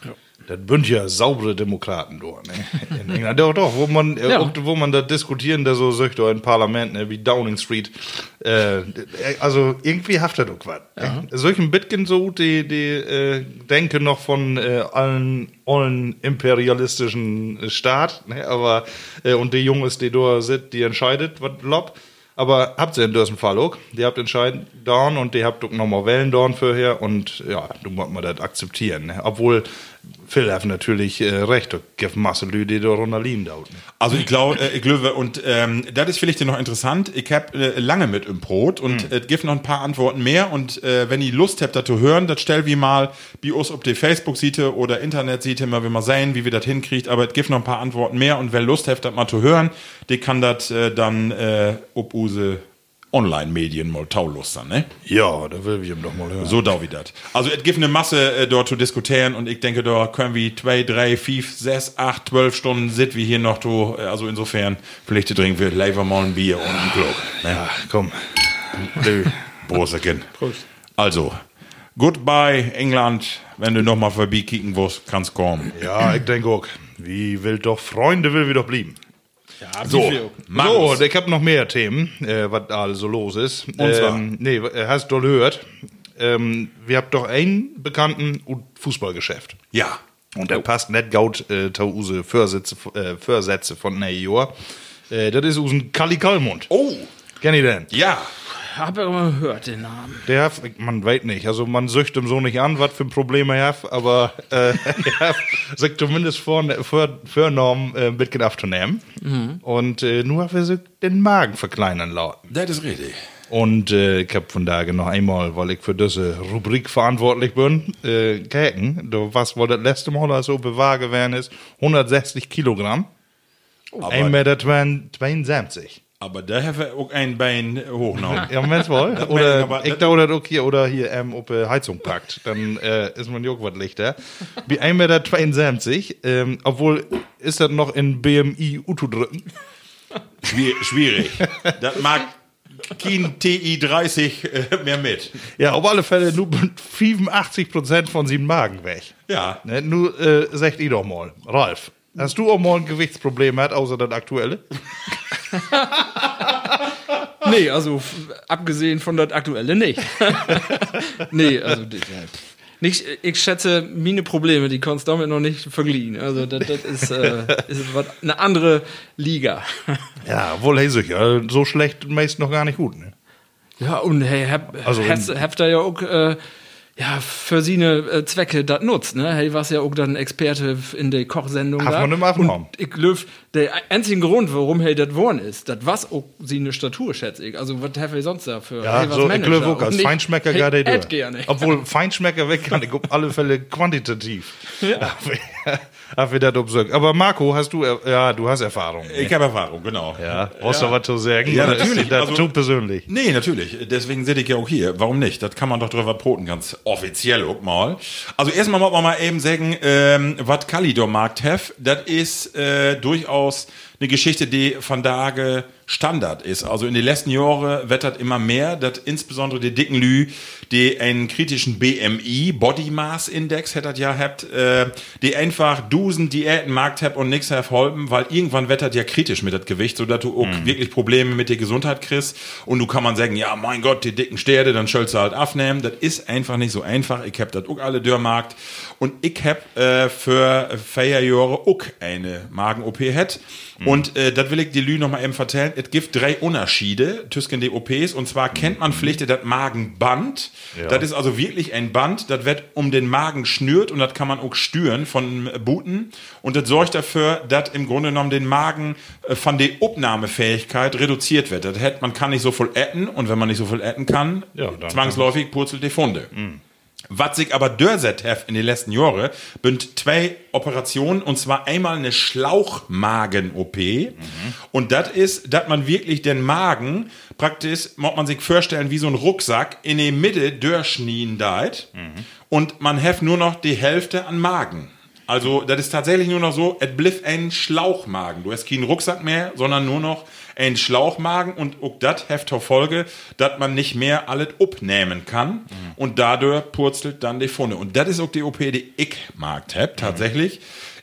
Das sind ja saubere Demokraten dort, ne? In England. Doch, doch, wo man, äh, Ja. wo man da diskutieren, da so sagt, im Parlament, ne, wie Downing Street. Äh, also irgendwie haftet doch was. Ja. Solchen Bitken so, die, die äh, denken noch von äh, allen, allen imperialistischen Staat, ne? Aber, äh, und die Jungs, die da sind, die entscheidet, was lob. Aber habt ihr in diesem Fall auch? Die habt entscheidend dorn und die habt nochmal Wellen dorn vorher und ja, du musst mal das akzeptieren. Ne? Obwohl, Phil hat natürlich äh, recht, da gibt Masse Leute, die da runter da. Also ich glaube, äh, ich glaube, und ähm, das ist vielleicht noch interessant. Ich habe äh, lange mit im Brot und es gibt noch ein paar Antworten mehr. Und äh, wenn ihr Lust habt, das zu hören, das stell wie mal bei uns auf die Facebook-Seite oder Internetseite mal, wie mal sehen, wie wir das hinkriegt. Aber es gibt noch ein paar Antworten mehr. Und wer Lust habt, das mal zu hören, der kann das äh, dann äh, ob use Online-Medien mal taulustern, ne? Ja, da will wir ihm doch mal hören. So da wie das. Also es gibt eine Masse äh, dort zu diskutieren und ich denke, da können wir zwei, drei, fünf, sechs, acht, zwölf Stunden sit wie hier noch to, äh, also insofern vielleicht trinken wir lieber mal ein Bier und ein Klug. Ne? Ja, komm. Prosterkin. Also, goodbye England. Wenn du noch mal vorbeikicken willst, kannst kommen. ja, ich denke auch. Wie will doch Freunde, will wir doch blieben. So, So, und ich habe noch mehr Themen, äh, was da so los ist. Und zwar? Ähm, nee, äh, hast du gehört? Ähm, wir habt doch einen bekannten Fußballgeschäft. Ja. Und der passt nicht gaut äh, Tause Vorsätze, äh, Vorsätze von Jahr. Äh, das ist usen Kalli Kallmund. Oh, Kenn ich den? ja. Hab ja immer gehört, den Namen. Der hat, man weiß nicht, also man sücht ihm so nicht an, was für Probleme er hat, aber äh, er hat sich zumindest vor, vor, vorgenommen, äh, ein bisschen aufzunehmen. Und äh, nur hat er sich den Magen verkleinern lassen. Das ist richtig. Und äh, ich hab von daher noch einmal, weil ich für diese Rubrik verantwortlich bin, äh. Du, was wohl das letzte Mal also bewahr gewesen ist? 160 Kilogramm. Aber, 1,72 Meter. 72. aber da haben wir auch ein Bein hochgenommen. Ja, Mensch wohl. Oder ich dauere das auch hier oder hier ähm, ob äh, Heizung packt, dann äh, ist man auch was lichter. Wie 1,72 Meter, ähm, obwohl ist das noch in BMI Utu drücken. Schwier schwierig. das mag kein TI 30 äh, mehr mit. Ja, auf alle Fälle nur 85 Prozent von sieben Magen weg. Ja. Ne, nur äh, sagt ihr doch mal, Ralf, hast du auch mal ein Gewichtsproblem gehabt, außer das aktuelle? Nee, also abgesehen von das aktuelle nicht. nee, also nicht, ich schätze, meine Probleme, die kannst du damit noch nicht vergleichen. Also das, das ist, äh, ist was, eine andere Liga. Ja, wohl hey sicher, so schlecht meist noch gar nicht gut. Ne? Ja, und hey, hab, Also habt ihr ja auch äh, ja, für seine äh, Zwecke das nutzt, ne? Hey, warst ja auch dann Experte in der Kochsendung man im Affenraum. Und ich löf, der einzige Grund, warum hey das worden ist, das was auch seine Statur, schätze ich. Also, was have ich sonst da für Ja, hey, was so ich glaube auch als nicht, Feinschmecker hey, durch. gerne. Obwohl Feinschmecker weg kann ich auf alle Fälle quantitativ. Ja. Wir das observiert. Aber Marco, hast du, ja, du hast Erfahrung. Ich habe Erfahrung, genau. Ja, brauchst du was zu sagen? Ja, natürlich. Das Also- persönlich. Nee, natürlich. Deswegen sitze ich ja auch hier. Warum nicht? Das kann man doch drüber poten, ganz offiziell auch mal. Also erstmal muss man mal eben sagen, ähm, was Kalidor Markt hef, das ist äh, durchaus eine Geschichte, die von Tage Standard ist. Also in den letzten Jahren wettert immer mehr, dass insbesondere die dicken Lü, die einen kritischen BMI, Body Mass Index, hättet ja habt, äh, die einfach Dusen Diäten Markt habt und nix herfolgen, weil irgendwann wettert ja kritisch mit das Gewicht, so dass du auch wirklich Probleme mit der Gesundheit kriegst. Und du kann man sagen, ja, mein Gott, die dicken Sterne, dann sollst du halt abnehmen. Das ist einfach nicht so einfach. Ich hab das auch alle Dörrmarkt. Und ich hab äh, für vier Jahre auch eine Magen-OP het. Und äh, das will ich die Lü noch mal eben vertellen. Es gibt drei Unterschiede zwischen den OPs. Und zwar kennt man Pflichte das Magenband. Das ist also wirklich ein Band, das wird um den Magen schnürt und das kann man auch stüren von Buten. Und das sorgt dafür, dass im Grunde genommen den Magen äh, von der Aufnahmefähigkeit reduziert wird. Das hat, man kann nicht so viel essen und wenn man nicht so viel essen kann, Ja, zwangsläufig purzelt die Funde. Was sich aber dörset hef in den letzten Jahren, bünd zwei Operationen, und zwar einmal eine Schlauchmagen-OP. Und das ist, dass man wirklich den Magen praktisch, muss man sich vorstellen, wie so ein Rucksack in die Mitte durchschnien deit. Und man hef nur noch die Hälfte an Magen. Also, das ist tatsächlich nur noch so, es bliff ein Schlauchmagen. Du hast keinen Rucksack mehr, sondern nur noch ein Schlauchmagen und auch das heft zur Folge, dass man nicht mehr alles abnehmen kann und dadurch purzelt dann die Funde. Und das ist auch die OP, die ich mag hab, tatsächlich.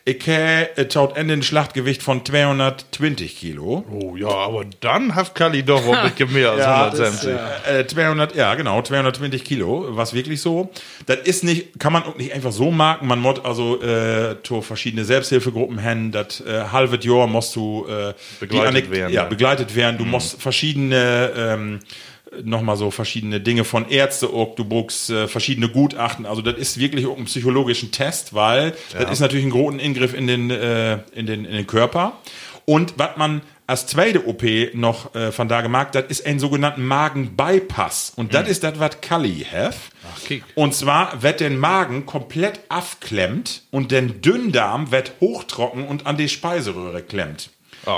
Ich habe äh, taut Ende ein Schlachtgewicht von 220 Kilo. Oh ja, aber dann hat Kali doch ein bisschen mehr als 170. Äh, 200, ja genau, 220 Kilo, was wirklich so. Das ist nicht, kann man auch nicht einfach so marken. Man muss also äh, zu verschiedene Selbsthilfegruppen hin. Das äh, halbe Jahr musst du äh, Begleitet werden, Ja, ja. begleitet werden. Du musst verschiedene ähm, nochmal so verschiedene Dinge von Ärzte du brauchst äh, verschiedene Gutachten, also das ist wirklich auch ein psychologischen Test, weil das ist natürlich ein großen Ingriff in den, äh, in den, in den Körper. Und was man als zweite OP noch äh, von da gemacht hat, ist ein sogenannten Magen-Bypass. Und das ist das, was Kali kick. Und zwar wird den Magen komplett aufklemmt und den Dünndarm wird hochtrocken und an die Speiseröhre klemmt.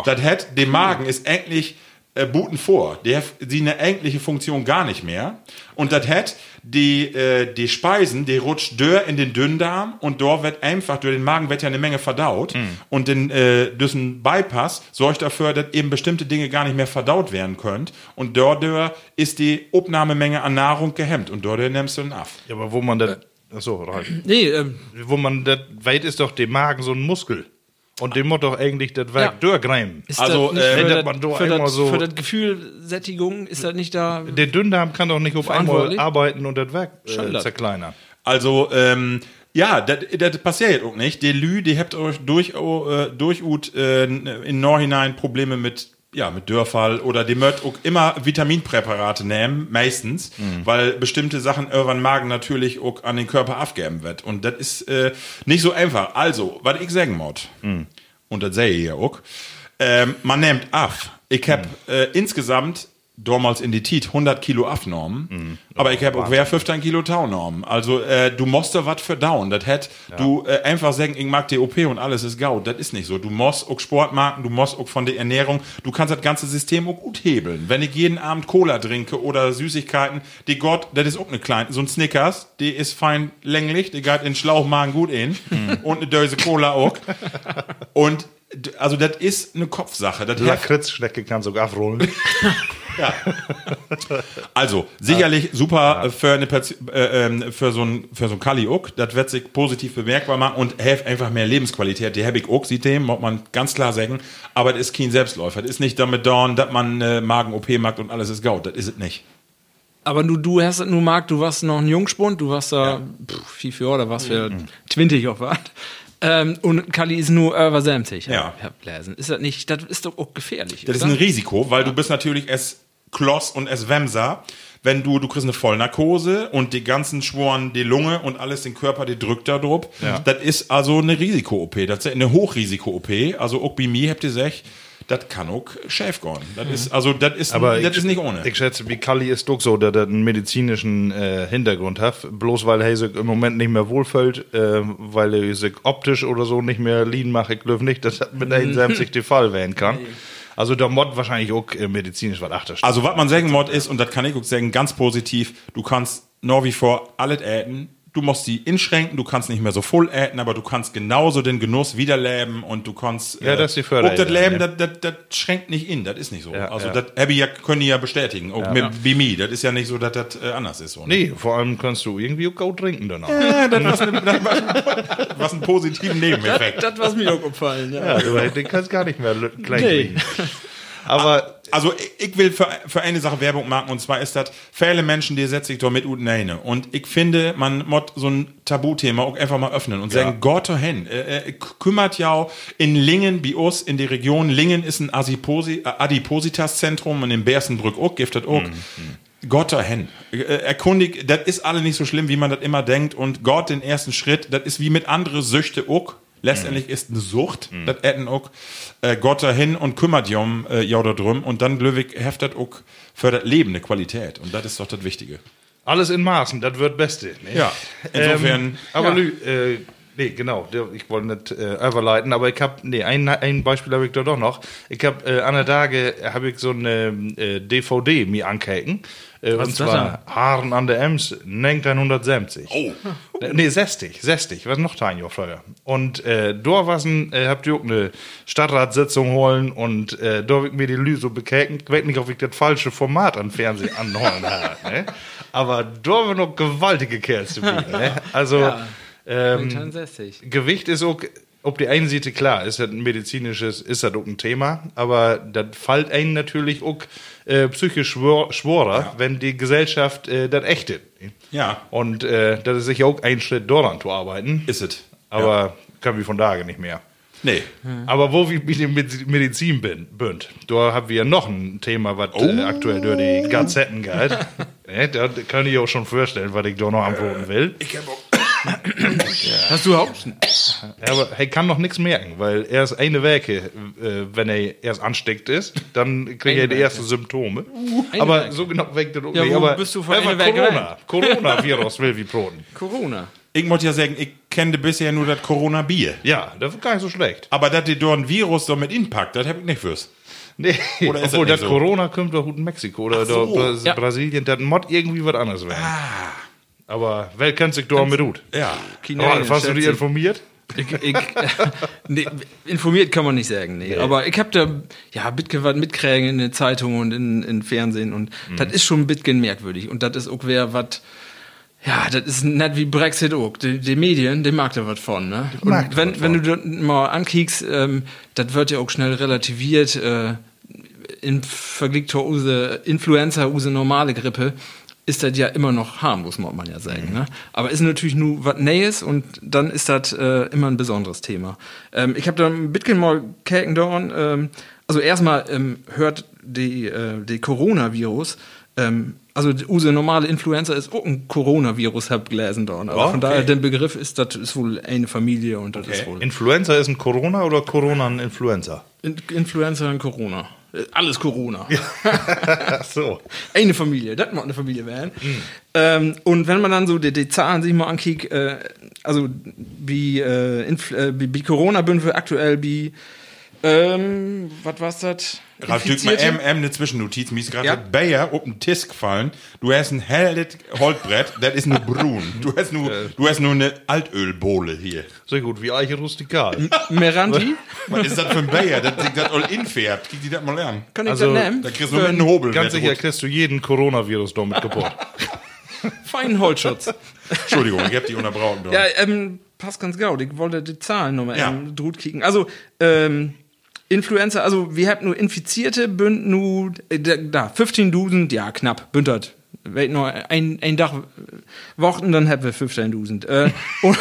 Das hat, dem Magen ist eigentlich äh, Buten vor. Der hat sie eine eigentliche Funktion gar nicht mehr. Und das hat die, äh, die Speisen, die rutscht dör in den Dünndarm und dort wird einfach, durch den Magen wird ja eine Menge verdaut. Und den, äh, durch einen Bypass sorgt dafür, dass eben bestimmte Dinge gar nicht mehr verdaut werden können. Und dort ist die Abnahmemenge an Nahrung gehemmt. Und dort nimmst du ihn ab. Ja, aber wo man das. Achso, rein. Nee, ähm, Wo man das. Weit ist doch der Magen so ein Muskel. Und dem muss doch eigentlich das Ja. Werk durchgreifen. ist Also, das äh, für, wenn das, man für, einmal das, so- für das Gefühl Sättigung, ist das nicht da... Der Dünndarm kann doch nicht auf einmal arbeiten und das Werk äh, zerkleinern. Also, ähm, ja, das, passiert auch nicht. Die Lü, die habt euch durch, äh, durch ut, äh, in Nachhinein Probleme mit, ja, mit Dörfall oder die möcht auch immer Vitaminpräparate nehmen, meistens, weil bestimmte Sachen irgendwann Magen natürlich auch an den Körper abgeben wird. Und das ist äh, nicht so einfach. Also, was ich sagen muss, und das sehe ich ja auch, ähm, man nimmt af. Ich hab äh, insgesamt damals in die Tit 100 Kilo abgenommen, aber ich hab auch wer 15 Kilo taugenommen. Also äh, du musst da was down. Das hätt du äh, einfach sagen, ich mag die OP und alles ist gaut. Das ist nicht so. Du musst auch Sport machen, du musst auch von der Ernährung, du kannst das ganze System auch gut hebeln. Wenn ich jeden Abend Cola trinke oder Süßigkeiten, die Gott, das ist auch eine kleine, so ein Snickers, die ist fein länglich, die geht in Schlauchmagen gut in und eine Döse Cola auch. Und also das ist eine Kopfsache. Das Lakritzschnecke kann sogar aufrollen. Also, sicherlich super äh, für, eine, äh, ähm, für so ein, für so ein Kali auch. Das wird sich positiv bemerkbar machen und hilft einfach mehr Lebensqualität. Die habe ich auch, sieht dem, muss man ganz klar sagen. Aber das ist kein Selbstläufer. Das ist nicht damit dauern, dass man äh, Magen-OP macht und alles ist gaut. Das ist es nicht. Aber du, du hast es nur Marc, du warst noch ein Jungspund, du warst da pff, viel für oder was für Mhm. 20 auf was. Ähm, und Kali ist nur über 70. Ja. Herr Bläsen. Ist das nicht, das ist doch auch gefährlich. Das ist oder? ein Risiko, weil du bist natürlich es Kloss und es Wemser. Wenn du, du kriegst eine Vollnarkose und die ganzen Schworen, die Lunge und alles, den Körper, die drückt da drauf. Das ist also eine Risiko-OP. Das ist eine Hochrisiko-OP. Also auch bei mir habt ihr gesagt, das kann auch schief gehen. Das ist, also, das ist, Aber das ist nicht ohne. Ich schätze, wie Kalli ist doch so, dass er einen medizinischen äh, Hintergrund hat. Bloß weil er sich im Moment nicht mehr wohlfühlt, äh, weil er sich optisch oder so nicht mehr lean macht. Ich glaube nicht, dass das mit 71 der Fall werden kann. Also da mod wahrscheinlich auch äh, medizinisch was achtersteht. Also, was man sagen muss ist, und das kann ich auch sagen, ganz positiv, du kannst noch wie vor alles äten. Du musst sie inschränken, du kannst nicht mehr so voll äten, aber du kannst genauso den Genuss wiederleben und du kannst. Ja, das ist die Förderung, Auch das Leben, ja. das, das, das schränkt nicht in, das ist nicht so. Ja, also, ja. das hab ich ja, können die ja bestätigen. Auch mit Bimi, das ist ja nicht so, dass das äh, anders ist. So, ne? Nee, vor allem kannst du irgendwie auch gut trinken danach. Ja, das das was, was einen positiven Nebeneffekt. Das was mir auch gefallen, ja. Ja, du, den kannst gar nicht mehr klein Nee. kriegen. Aber Also ich, ich will für, für eine Sache Werbung machen und zwar ist das viele Menschen, die setzen sich damit und neine. Und ich finde, man muss so ein Tabuthema auch einfach mal öffnen und sagen, Gott hin, äh, äh, kümmert ja auch in Lingen, bei uns in die Region, Lingen ist ein Adiposi, äh, Adipositas-Zentrum und in Bersenbrück auch, das auch. Gott dahin. Äh, erkundig, das ist alle nicht so schlimm, wie man das immer denkt. Und Gott den ersten Schritt, das ist wie mit andere Süchte auch. Letztendlich ist eine Sucht, das Etten auch. Äh, Gott dahin und kümmert um äh, ja drum. Und dann Glöwig heftet auch für das Leben eine Qualität. Und das ist doch das Wichtige. alles in Maßen, das wird Beste. Ne? Ja, insofern. Ähm, aber Lü, äh, nee, genau, ich wollte nicht äh, überleiten, aber ich habe, nee, ein, ein Beispiel habe ich da doch noch. Ich habe äh, an der Tage habe ich so eine äh, DVD mir angucken. Äh, und zwar Haaren an der Ems 1970. Oh. Äh, Nee, 60, 60, was noch ein Jahr früher. Und äh, da was ein, äh, habt ihr auch eine Stadtratssitzung holen und äh, da ich mir die Lü so bekäken. Ich weiß nicht, ob ich das falsche Format an Fernsehen anhören habe. Ne? Aber da war noch gewaltige Kerls dabei. Ne? Also, ähm, 63. Gewicht ist auch, ob die einen Seite klar, ist das ein medizinisches, ist das auch ein Thema, aber das fällt einen natürlich auch äh, psychisch schwor, schworer, wenn die Gesellschaft äh, das ächtet. Ja. Und äh, das ist sicher auch ein Schritt daran zu arbeiten, Ist es. aber können wir von daher nicht mehr. Nee. Aber wo wir mit der Med- Medizin bin, bünd, da haben wir noch ein Thema, was äh, aktuell durch die Gazetten geht. ne, da kann ich auch schon vorstellen, was ich da noch antworten will. Ich hab auch. Hast du überhaupt? Ja, aber er kann noch nichts merken, weil erst eine Woche, äh, wenn er erst ansteckt ist, dann kriegt er die ersten Symptome. Eine aber Woche. so genau weg auch Ja, nicht. wo aber bist du von Corona. Coronavirus will wie Broten. Corona. Ich muss ja sagen, ich kenne bisher nur das Corona-Bier. Ja, das ist gar nicht so schlecht. Aber dass die dort ein Virus so mit inpackt, das hab ich nicht fürs. Nee, Oder ist obwohl das das so? Corona kommt doch gut in Mexiko oder so. da Bra Ja. Brasilien, das mod irgendwie was anderes werden. Ah. Aber wer kennt sich da mit gut? Ja. Chinesen, Oh, hast du dich informiert? Ich, ich, nee, informiert kann man nicht sagen, nee. Aber ich hab da, ja, Bitcoin was mitkriegen in den Zeitungen und in, in Fernsehen und das ist schon ein bisschen merkwürdig. Und das ist auch wer was, ja, das ist nicht wie Brexit auch. Die, die Medien, die mag da was von, ne? Und wenn, wenn du das mal ankiekst, ähm, das wird ja auch schnell relativiert, äh, im Vergleich zur Influenza, use normale Grippe, ist das ja immer noch harmlos, muss man ja sagen. Ne? Aber ist natürlich nur was Neues und dann ist das äh, immer ein besonderes Thema. Ähm, ich habe da ein bisschen mal dorn. Ähm, also erstmal ähm, hört die, äh, die Coronavirus, ähm, also use normale Influenza ist auch ein Coronavirus, hab gelesen dorn. Aber Ja, von daher, der Begriff ist, das ist wohl eine Familie und das Okay. ist wohl Influenza ist ein Corona oder Corona ein Influenza? In Influenza und Corona. Alles Corona. So. eine Familie, das muss eine Familie werden. Ähm, und wenn man dann so die, die Zahlen sich mal ankickt, äh, also wie, äh, äh, wie, Corona wir aktuell wie, ähm, was war's das? Ralf Dück, mal Infizierte? M, M, eine Zwischennotiz. Mir ist gerade Ja. Bayer auf den Tisch gefallen. Du hast ein helles Holzbrett, das ist nur brun. Du hast nur, du hast nur eine Altölbohle hier. Sehr gut, wie Eiche rustikal. Meranti? Was ist das für ein Bayer? Das sich das all infärbt. Krieg die das mal lernen. Kann ich Also, das nehmen? Da kriegst du nur mit einem Hobel. Ganz sicher rot. kriegst du jeden Coronavirus damit kaputt. Feinen Holzschutz. Entschuldigung, ich hab die unterbrauchen. ja, ähm, passt ganz gut. Ich wollte die Zahlen nochmal Ja. ähm, drut kicken. Also, ähm, Influenza, also wir haben nur Infizierte, bünd nur, äh, da, da 15.000, ja, knapp, bündert. Wait nur ein, ein Tag äh, Wochen, dann haben wir 15.000. Äh, und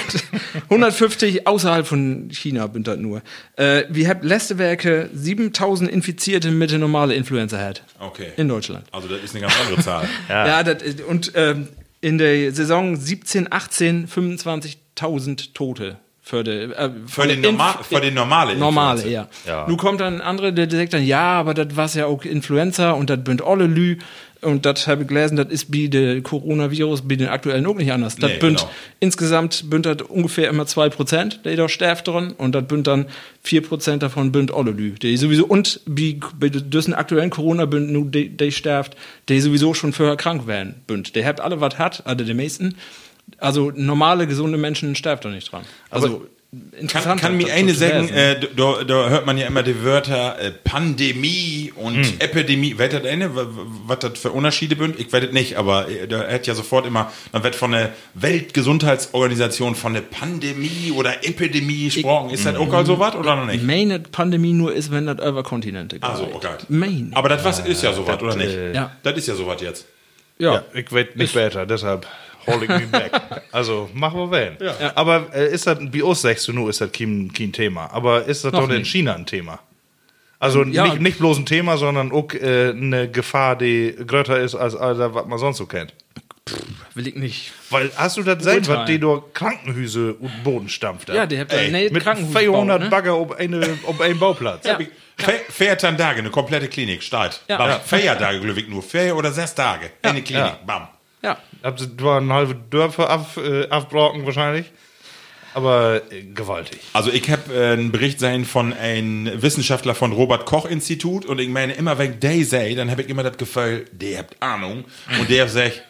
150 außerhalb von China bündert nur. Äh, wir haben letzte Werke 7.000 Infizierte mit der normale Influenza hat. Okay. In Deutschland. Also das ist eine ganz andere Zahl. Ja, das, ist- und ähm, in der Saison 17, 18 25.000 Tote. Für, die, äh, Für den, normal, für den normale Normale, ja. Ja. Nun kommt dann ein anderer, der sagt dann, ja, aber das war ja auch Influenza und das bünd alle Lü. Und das habe ich gelesen, das ist bei der Coronavirus, bei den aktuellen auch nicht anders. Das Nee, bünd, genau. insgesamt bünd das ungefähr immer 2%, der da sterft drin. Und das bünd dann 4% davon bünd alle Lü. Die sowieso, und bei diesen aktuellen Corona bünd nur die sterft, die sowieso schon vorher krank werden bünd. Der habt alle was hat, also die meisten. Also normale, gesunde Menschen sterben doch nicht dran. Also Kann, interessant. kann mir das eine sagen, äh, da, da hört man ja immer die Wörter äh, Pandemie und Hm. Epidemie. Wer das eine, was das für Unterschiede sind? Ich weiß es nicht, aber äh, da hat ja sofort immer, dann wird von der Weltgesundheitsorganisation von der Pandemie oder Epidemie gesprochen. Ist das auch all so was oder noch nicht? Meine Pandemie nur ist, wenn das über Kontinente geht. Also, okay. Meine. Aber das was ist ja so was, oder nicht? Ja. Das ist ja so was jetzt. ja. Ja, ich weiß nicht weiter, deshalb ich mich back. Also, machen wir werden. Ja. Aber äh, ist das, bei uns sagst du nur, ist das kein, kein Thema. Aber ist das Noch doch in nicht. China ein Thema? Also Ja. nicht, nicht bloß ein Thema, sondern auch äh, eine Gefahr, die größer ist als all das, was man sonst so kennt. Will ich nicht. Weil hast du das gesehen, Urteil. was die durch Krankenhüse und Boden stampft? Ja, die habt Ey, nee, mit Krankenhaus 400 gebaut, ne? Bagger auf, eine, auf einen Bauplatz. Ja. Fährt dann Tage, eine komplette Klinik, steigt. Ja. Bam. Ja. Vier Tage, glaube ich, nur. Vier oder sechs Tage. Eine Klinik, Ja. bam. Ja. Habt ihr zwar ein halbe Dörfer ab, äh, abbrocken wahrscheinlich, aber äh, gewaltig. Also ich habe äh, einen Bericht sein von einem Wissenschaftler von Robert Koch Institut und ich meine immer, wenn der sei, dann habe ich immer das Gefühl, der habt Ahnung und der sagt,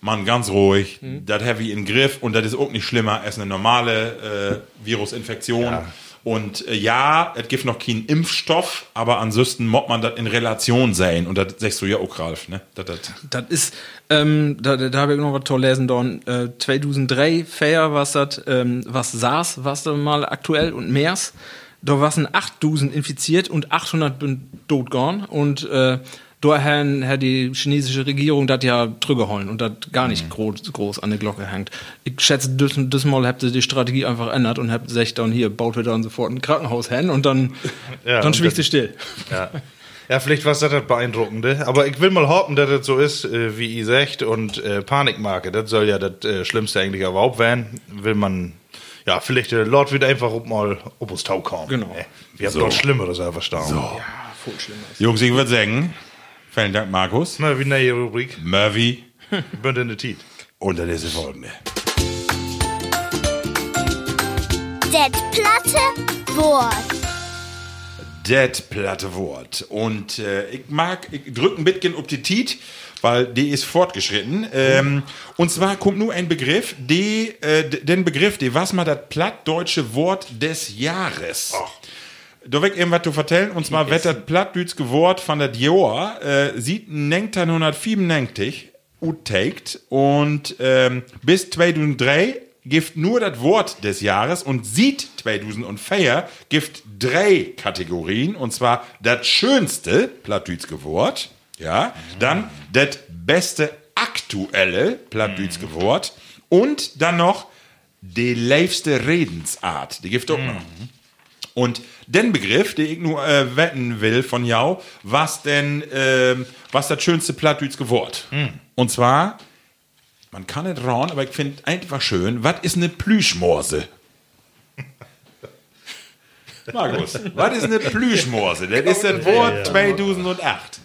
Mann, ganz ruhig, das habe ich im Griff und das ist auch nicht schlimmer als eine normale äh, Virusinfektion. Und äh, ja, es gibt noch keinen Impfstoff, aber ansonsten muss man das in Relation sehen. Und das sagst du ja auch, Ralf, ne? Das, das, Das ist, ähm, da, da habe ich noch was toll lesen, dann, äh, 2003 Fair, was das, ähm, was SARS, was da mal aktuell und MERS, da waren 8000 infiziert und 800 bin tot gegangen und, äh, da haben, hat die chinesische Regierung das ja drüberholen und das gar nicht groß, groß an der Glocke hängt. Ich schätze, das, das Mal habt ihr die Strategie einfach ändert und habt sich dann hier, baut wir dann sofort ein Krankenhaus hin und dann, Ja, dann dann- sie still. Ja. Ja, vielleicht war das das Beeindruckende. Aber ich will mal hoffen, dass das so ist, äh, wie ihr sagt. Und äh, Panikmarke, das soll ja das äh, Schlimmste eigentlich überhaupt werden. Will man, ja, vielleicht der Lord wird einfach mal ob uns Tau kommen. Genau. Äh, Wir haben doch Schlimmeres einfach verstanden. So. Voll schlimm. Jungs, ich würde sagen, vielen Dank, Markus. Na, wie neue Rubrik. Murphy. Bünd in die Tiet. Und dann ist es folgende. Det platte Wort. Das platte Wort. Und äh, ich mag, ich drück ein bisschen auf die Tiet, weil die ist fortgeschritten. Ähm, und zwar kommt nur ein Begriff, die, äh, den Begriff, die was mal das plattdeutsche Wort des Jahres. Da weg irgendwas zu vertellen, und zwar wird das plattdütske Wort von der Dior, äh, sieht 1997 uttaked und ähm, bis 2003 gibt nur das Wort des Jahres. Und sieht 2004 gibt drei Kategorien. Und zwar das schönste plattdütske Wort, ja, dann das beste aktuelle plattdütske Wort und dann noch die liebste Redensart, die gibt auch noch. Und den Begriff, den ich nur äh, wetten will von jou, was denn, ähm, was das schönste plattdütske Wort. Und zwar, man kann nicht rauen, aber ich finde einfach schön, was ist eine Plüschmorse? Markus, was ist eine Plüschmorse? Das ist das Wort 2008.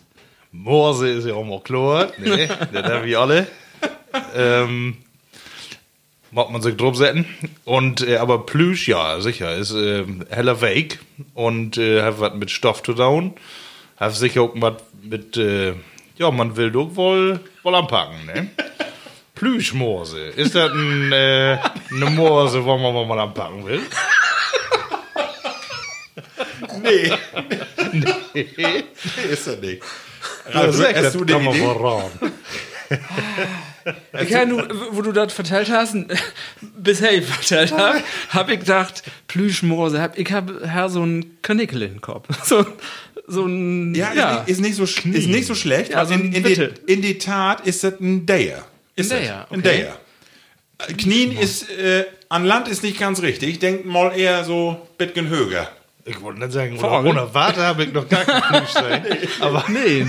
Morse ist ja auch mal klar. Nee, das haben wir alle. ähm, mag man sich drauf setzen. Und, äh, aber Plüsch, ja, sicher, ist äh, heller Weg und äh, hat was mit Stoff zu tun. Hat sicher auch was mit, äh, ja, man will doch wohl, wohl anpacken, ne? Plüschmorse. Ist das ein, äh, eine Morse, wo man mal anpacken will? Nee. nee. Ist er nicht. Also, hast du die kann man Idee? Ich kann nur, wo du das vertellt hast, bisher ich vertellt habe, habe ich gedacht, Plüschmorse, hab, ich habe Herr so ein Kanickel in den Kopf. So, so ein, Ja, Ist, nicht, ist, nicht so, ist nicht so schlecht. Ja, weil so ein in, in, die, Büttel. in die Tat ist das ein Dayer. Ist Ein. Dayer, Ein okay. Dayer. Äh, Knien ist, äh, an Land ist nicht ganz richtig. Ich denke mal eher so bisschen höher. Ich wollte nicht sagen, ohne Warte habe ich noch gar keinen sein. Aber Nee,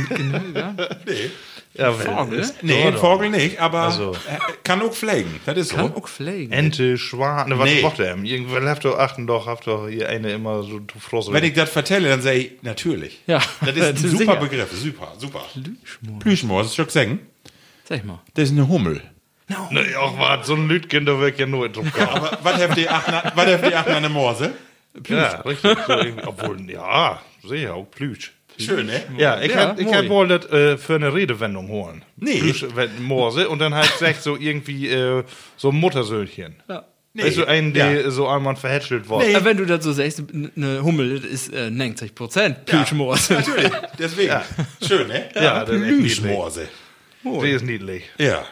ja. Nee. Ja, Vogel? Nee, ein doch. Vogel nicht, aber Also. äh, kann auch pflegen. Das ist Kann so. auch pflegen. Ente, Schwan, ne, was Nee. macht der? Irgendwann habt ihr achten doch, habt ihr hier eine immer so du Frosse. Wenn ich das vertelle, dann sage ich, natürlich. Ja, Das ist ein sicher. super Begriff. Super, super. Plüschmorse. Plüschmoor, das ist schon sagen. Sag mal. Das ist eine Hummel. ne, auch was, so ein Lütgen, da wird ja nur kommen. Aber was habt ihr achten, was habt ihr achten an der Morse? ja, richtig. So obwohl, ja, sicher, auch Plüsch. Schön, ne? Ja, ich Ja, hätte hätt wohl das äh, für eine Redewendung holen. Nee. Morse und dann halt sagt so irgendwie äh, so ein Muttersöhnchen. Ja. Weißt du, einen, der Ja. so einmal verhätschelt wurde. Nee. Aber wenn du das so sagst, eine Hummel das ist äh, 90 Prozent Plüschmoos. Natürlich, deswegen. Schön, ne? Ja, niedlich. Plüschmorse. Die ist niedlich. Ja.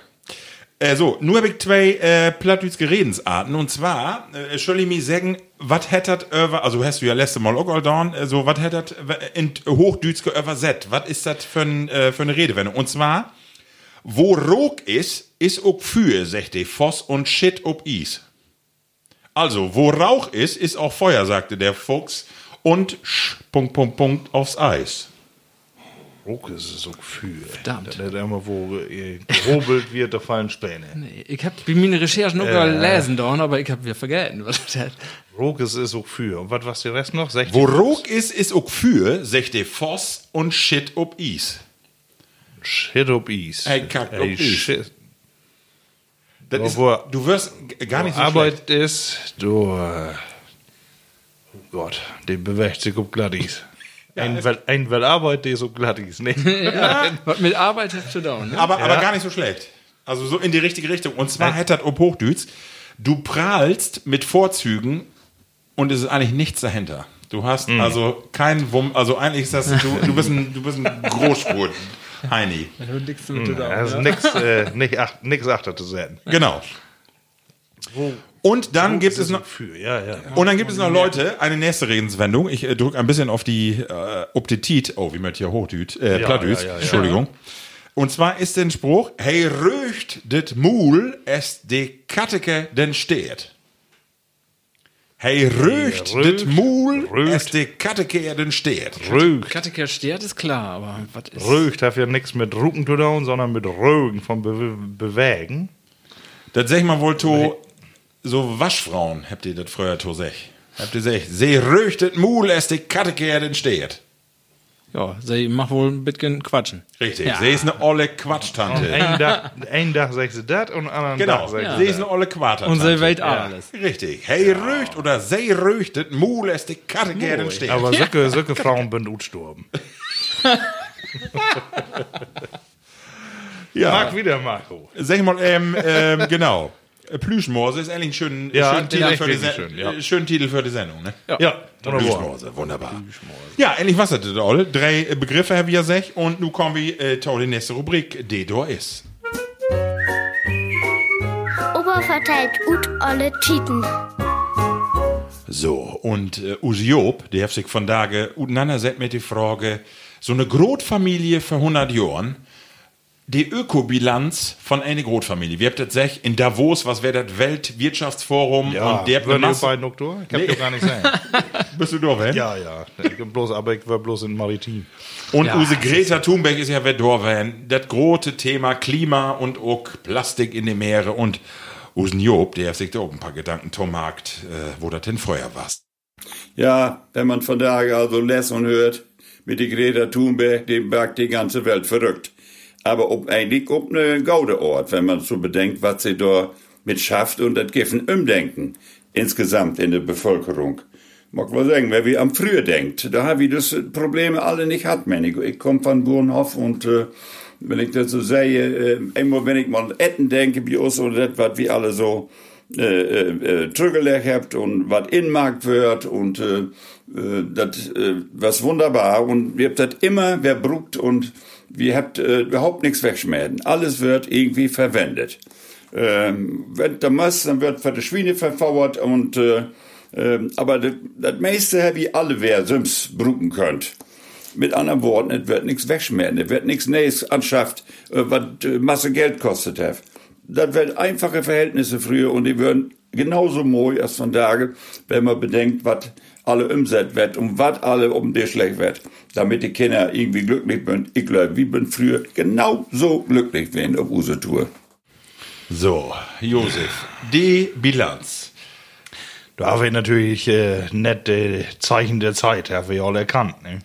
Äh, so, nur habe ich zwei äh, plattdütske Redensarten. Und zwar, äh, soll ich mir sagen, was hättet über, also hast du ja letzte Mal auch getan, äh, so, was hättet in Hochdütske übersetzt? Was ist das für, ein, äh, für eine Redewendung? Und zwar, wo Rog ist, ist auch für, sagt die Voss und Shit ob Is. Also, wo Rauch ist, ist auch Feuer, sagte der Fuchs. Und sch, Punkt, Punkt, Punkt aufs Eis. Ruck ist es so Gefühl. Verdammt. Da, da immer, wo äh, gehobelt wird, da fallen Späne. Nee, ich hab bei meinen Recherchen auch gelesen, dann, aber ich hab wieder vergessen, was das hat. Ruck ist es so Gefühl. Und was war der Rest noch? 60 Wo Rog ist, ist auch für, sagt die Voss und Shit ob Is. Shit ob Eis. Ey, kack ob shit. Das ist, wo- du wirst gar nicht so schlecht. Arbeit ist, du, äh, oh Gott, den bewegt sich ob Glattis. ein, will, ein will Arbeit, der so glatt ist, ne? Was mit Arbeit hast du da, ne? Aber, aber gar nicht so schlecht. Also so in die richtige Richtung. Und zwar hätte das ob Hochdütz, du prahlst mit Vorzügen und es ist eigentlich nichts dahinter. Du hast Mhm. also keinen Wumm, also eigentlich ist das, du, du bist ein, du bist ein Großspurt, Heini. Also nix, äh, nicht ach, nix achter zu sehen. Genau. Und dann gibt es noch, Für, ja, ja. Und dann gibt es noch Leute, eine nächste Redenswendung. Ich äh, drücke ein bisschen auf die äh, Optetit. Oh, wie man hier hochdüt. Äh, Ja, Plattdüt. ja, ja, ja. Entschuldigung. Und zwar ist der Spruch, hey röcht det Mul, es de Katteke den steht. Hey röcht röcht, det Mul, röcht. es de Katteke den steht. Rögt. Katteker stört ist klar, aber was ist. Rögt hat ja nichts mit Rucken zu tun, sondern mit Rögen von Be Bewegen. Das sag ich mal wohl to, so Waschfrauen, habt ihr das früher to sech. Habt ihr sech, sie röcht det Mul, es de Katteke den steht. Ja, sie macht wohl ein bisschen quatschen. Richtig, Ja. sie ist eine olle Quatschtante. Ein Tag, ein Tag sagst du das und anderen Genau, Tag sagst sie du ist eine olle Quater. Und sie weiß alles. Richtig. Hey röcht oder sie röchtet, Mul ist die Katte gerne stehen. Aber solche, solche Frauen sind gestorben. ja, Mag wieder Marco. sag mal, ähm, ähm, genau. Plüschmorse ist eigentlich ein schönen, Ja, schönen, Titel für die schön, ja. schönen Titel für die Sendung, ne? Ja, wunderbar. Plüschmorse, wunderbar. Ja, endlich was das alle. Drei äh, Begriffe haben wir sech und nun kommen wir äh, zu der nächsten Rubrik, die da ist. Opa verteilt ut alle Titen. So, und äh, Usi Job, der hat sich von Tage auseinandersetzt mit der Frage, so eine Großfamilie für 100 Jahren, die Ökobilanz von einer Großfamilie. Wir habt das sech in Davos, was wäre das Weltwirtschaftsforum Ja, und der ihr Masse- noch durch? Ich hab Nee. gar nicht sein. Bist du doch, wenn? Ja, ja. Ich bin bloß, aber ich war bloß in Maritim. Und Ja, Use Greta Thunberg ist ja wer wenn das große Thema Klima und auch Plastik in den Meere und Usen Job, der hat sich da auch ein paar Gedanken zum Markt, äh, wo das denn vorher war. Ja, wenn man von daher also lässt und hört, mit die Greta Thunberg, dem macht die ganze Welt verrückt. Aber ob eigentlich ob ne gaude Ort, wenn man so bedenkt, was sie da mit schafft und das Giffen umdenken. Insgesamt in der Bevölkerung. Mag wohl sagen, wer wie am früher denkt, da haben wir das Probleme alle nicht hat, man. Ich, ich komme von Burenhof und äh, wenn ich das so sehe, äh, immer wenn ich mal an Etten denke, wie uns oder das, was wir alle so äh, äh, äh, habt und was in Markt wird und äh, äh, das äh, was wunderbar und wir habt das immer wer brugt und wir habt äh, überhaupt nichts wegschmäden. Alles wird irgendwie verwendet. Ähm, wenn der muss, dann wird für die Schweine verfauert und äh, ähm, aber das, meiste habe ich alle wer Sims brugen könnt. Mit anderen Worten, es wird nichts wegschmieren, es wird nichts Neues anschafft, äh, was äh, Masse Geld kostet hat. Das wird einfache Verhältnisse früher und die würden genauso mooi als von Tage, wenn man bedenkt, was alle umsetzt wird und was alle um dir schlecht wird, damit die Kinder irgendwie glücklich sind. Ich glaube, wir bin früher genauso glücklich gewesen auf unsere Tour. So, Josef, die Bilanz. Da haben wir natürlich äh, nette Zeichen der Zeit, haben wir alle erkannt. Ne?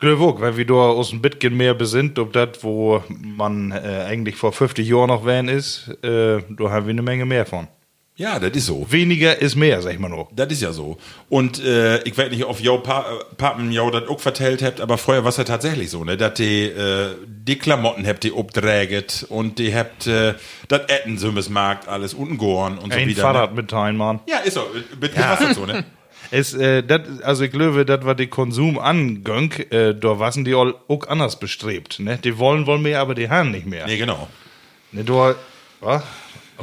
Glückwunsch, wenn wir da aus dem Bitcoin mehr besinnt, ob das, wo man äh, eigentlich vor 50 Jahren noch wären ist, äh, da haben wir eine Menge mehr von. Ja, das ist so. Weniger ist mehr, sag ich mal noch. Das ist ja so. Und äh, ich weiß nicht, ob Jo pa äh, Pappen Jo das auch vertellt habt, aber vorher war es ja tatsächlich so, ne, dass die, äh, die Klamotten habt die obdräget und die habt äh, das Ettensümmes-Markt alles unten Gorn und so Ein wieder. Fahrrad Ne? mit teilen, Mann. Ja, ist so. Mit ja. was so, ne? Es, äh, dat, also ich glaube, das war die Konsum angöng, äh, da waren die all auch anders bestrebt, ne? Die wollen, wollen mehr, aber die haben nicht mehr. Nee, genau. Ne, du, was?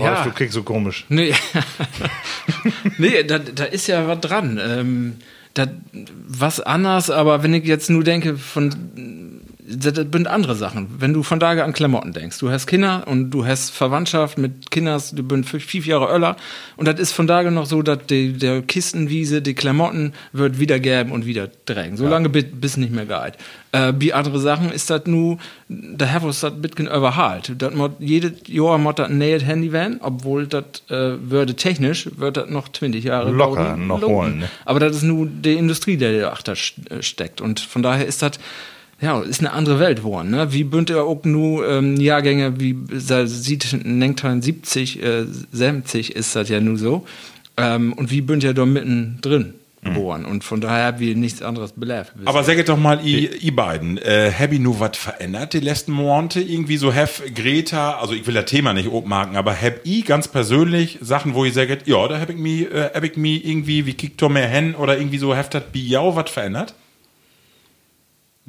Ja. Du kriegst so komisch. Nee, nee da, da ist ja was dran. Ähm, da, was anders, aber wenn ich jetzt nur denke, von das, sind andere Sachen. Wenn du von da an Klamotten denkst, du hast Kinder und du hast Verwandtschaft mit Kindern, du bist fünf Jahre Öller und das ist von da noch so, dass die, der Kistenwiese, die Klamotten wird wieder gäben und wieder drängen. So lange bis, bis nicht mehr geil. Äh, wie andere Sachen ist das nur, da haben wir das bisschen überhalt. Das mod, jedes Jahr muss das ein neues Handy werden, obwohl das äh, würde technisch, wird das noch 20 Jahre Locker dauern. noch Lohnen. holen, ne? Aber das ist nur die Industrie, die dahinter steckt. Und von daher ist das, ja, ist eine andere Welt geworden. Ne? Wie bünd er auch nur ähm, Jahrgänge, wie da sieht 70, äh, 70 ist das ja nur so. Ähm, und wie bünd er da mittendrin geboren. Und von daher haben wir nichts anderes belebt. Aber sagt doch mal, ihr i beiden, äh, hab ich nur was verändert die letzten Monate? Irgendwie so, hab Greta, also ich will das Thema nicht obmarken, aber hab ich ganz persönlich Sachen, wo ihr sagt, ja, da hab ich mich, äh, hab ich mich irgendwie, wie kickt doch mehr hin oder irgendwie so, hab das Biau was verändert?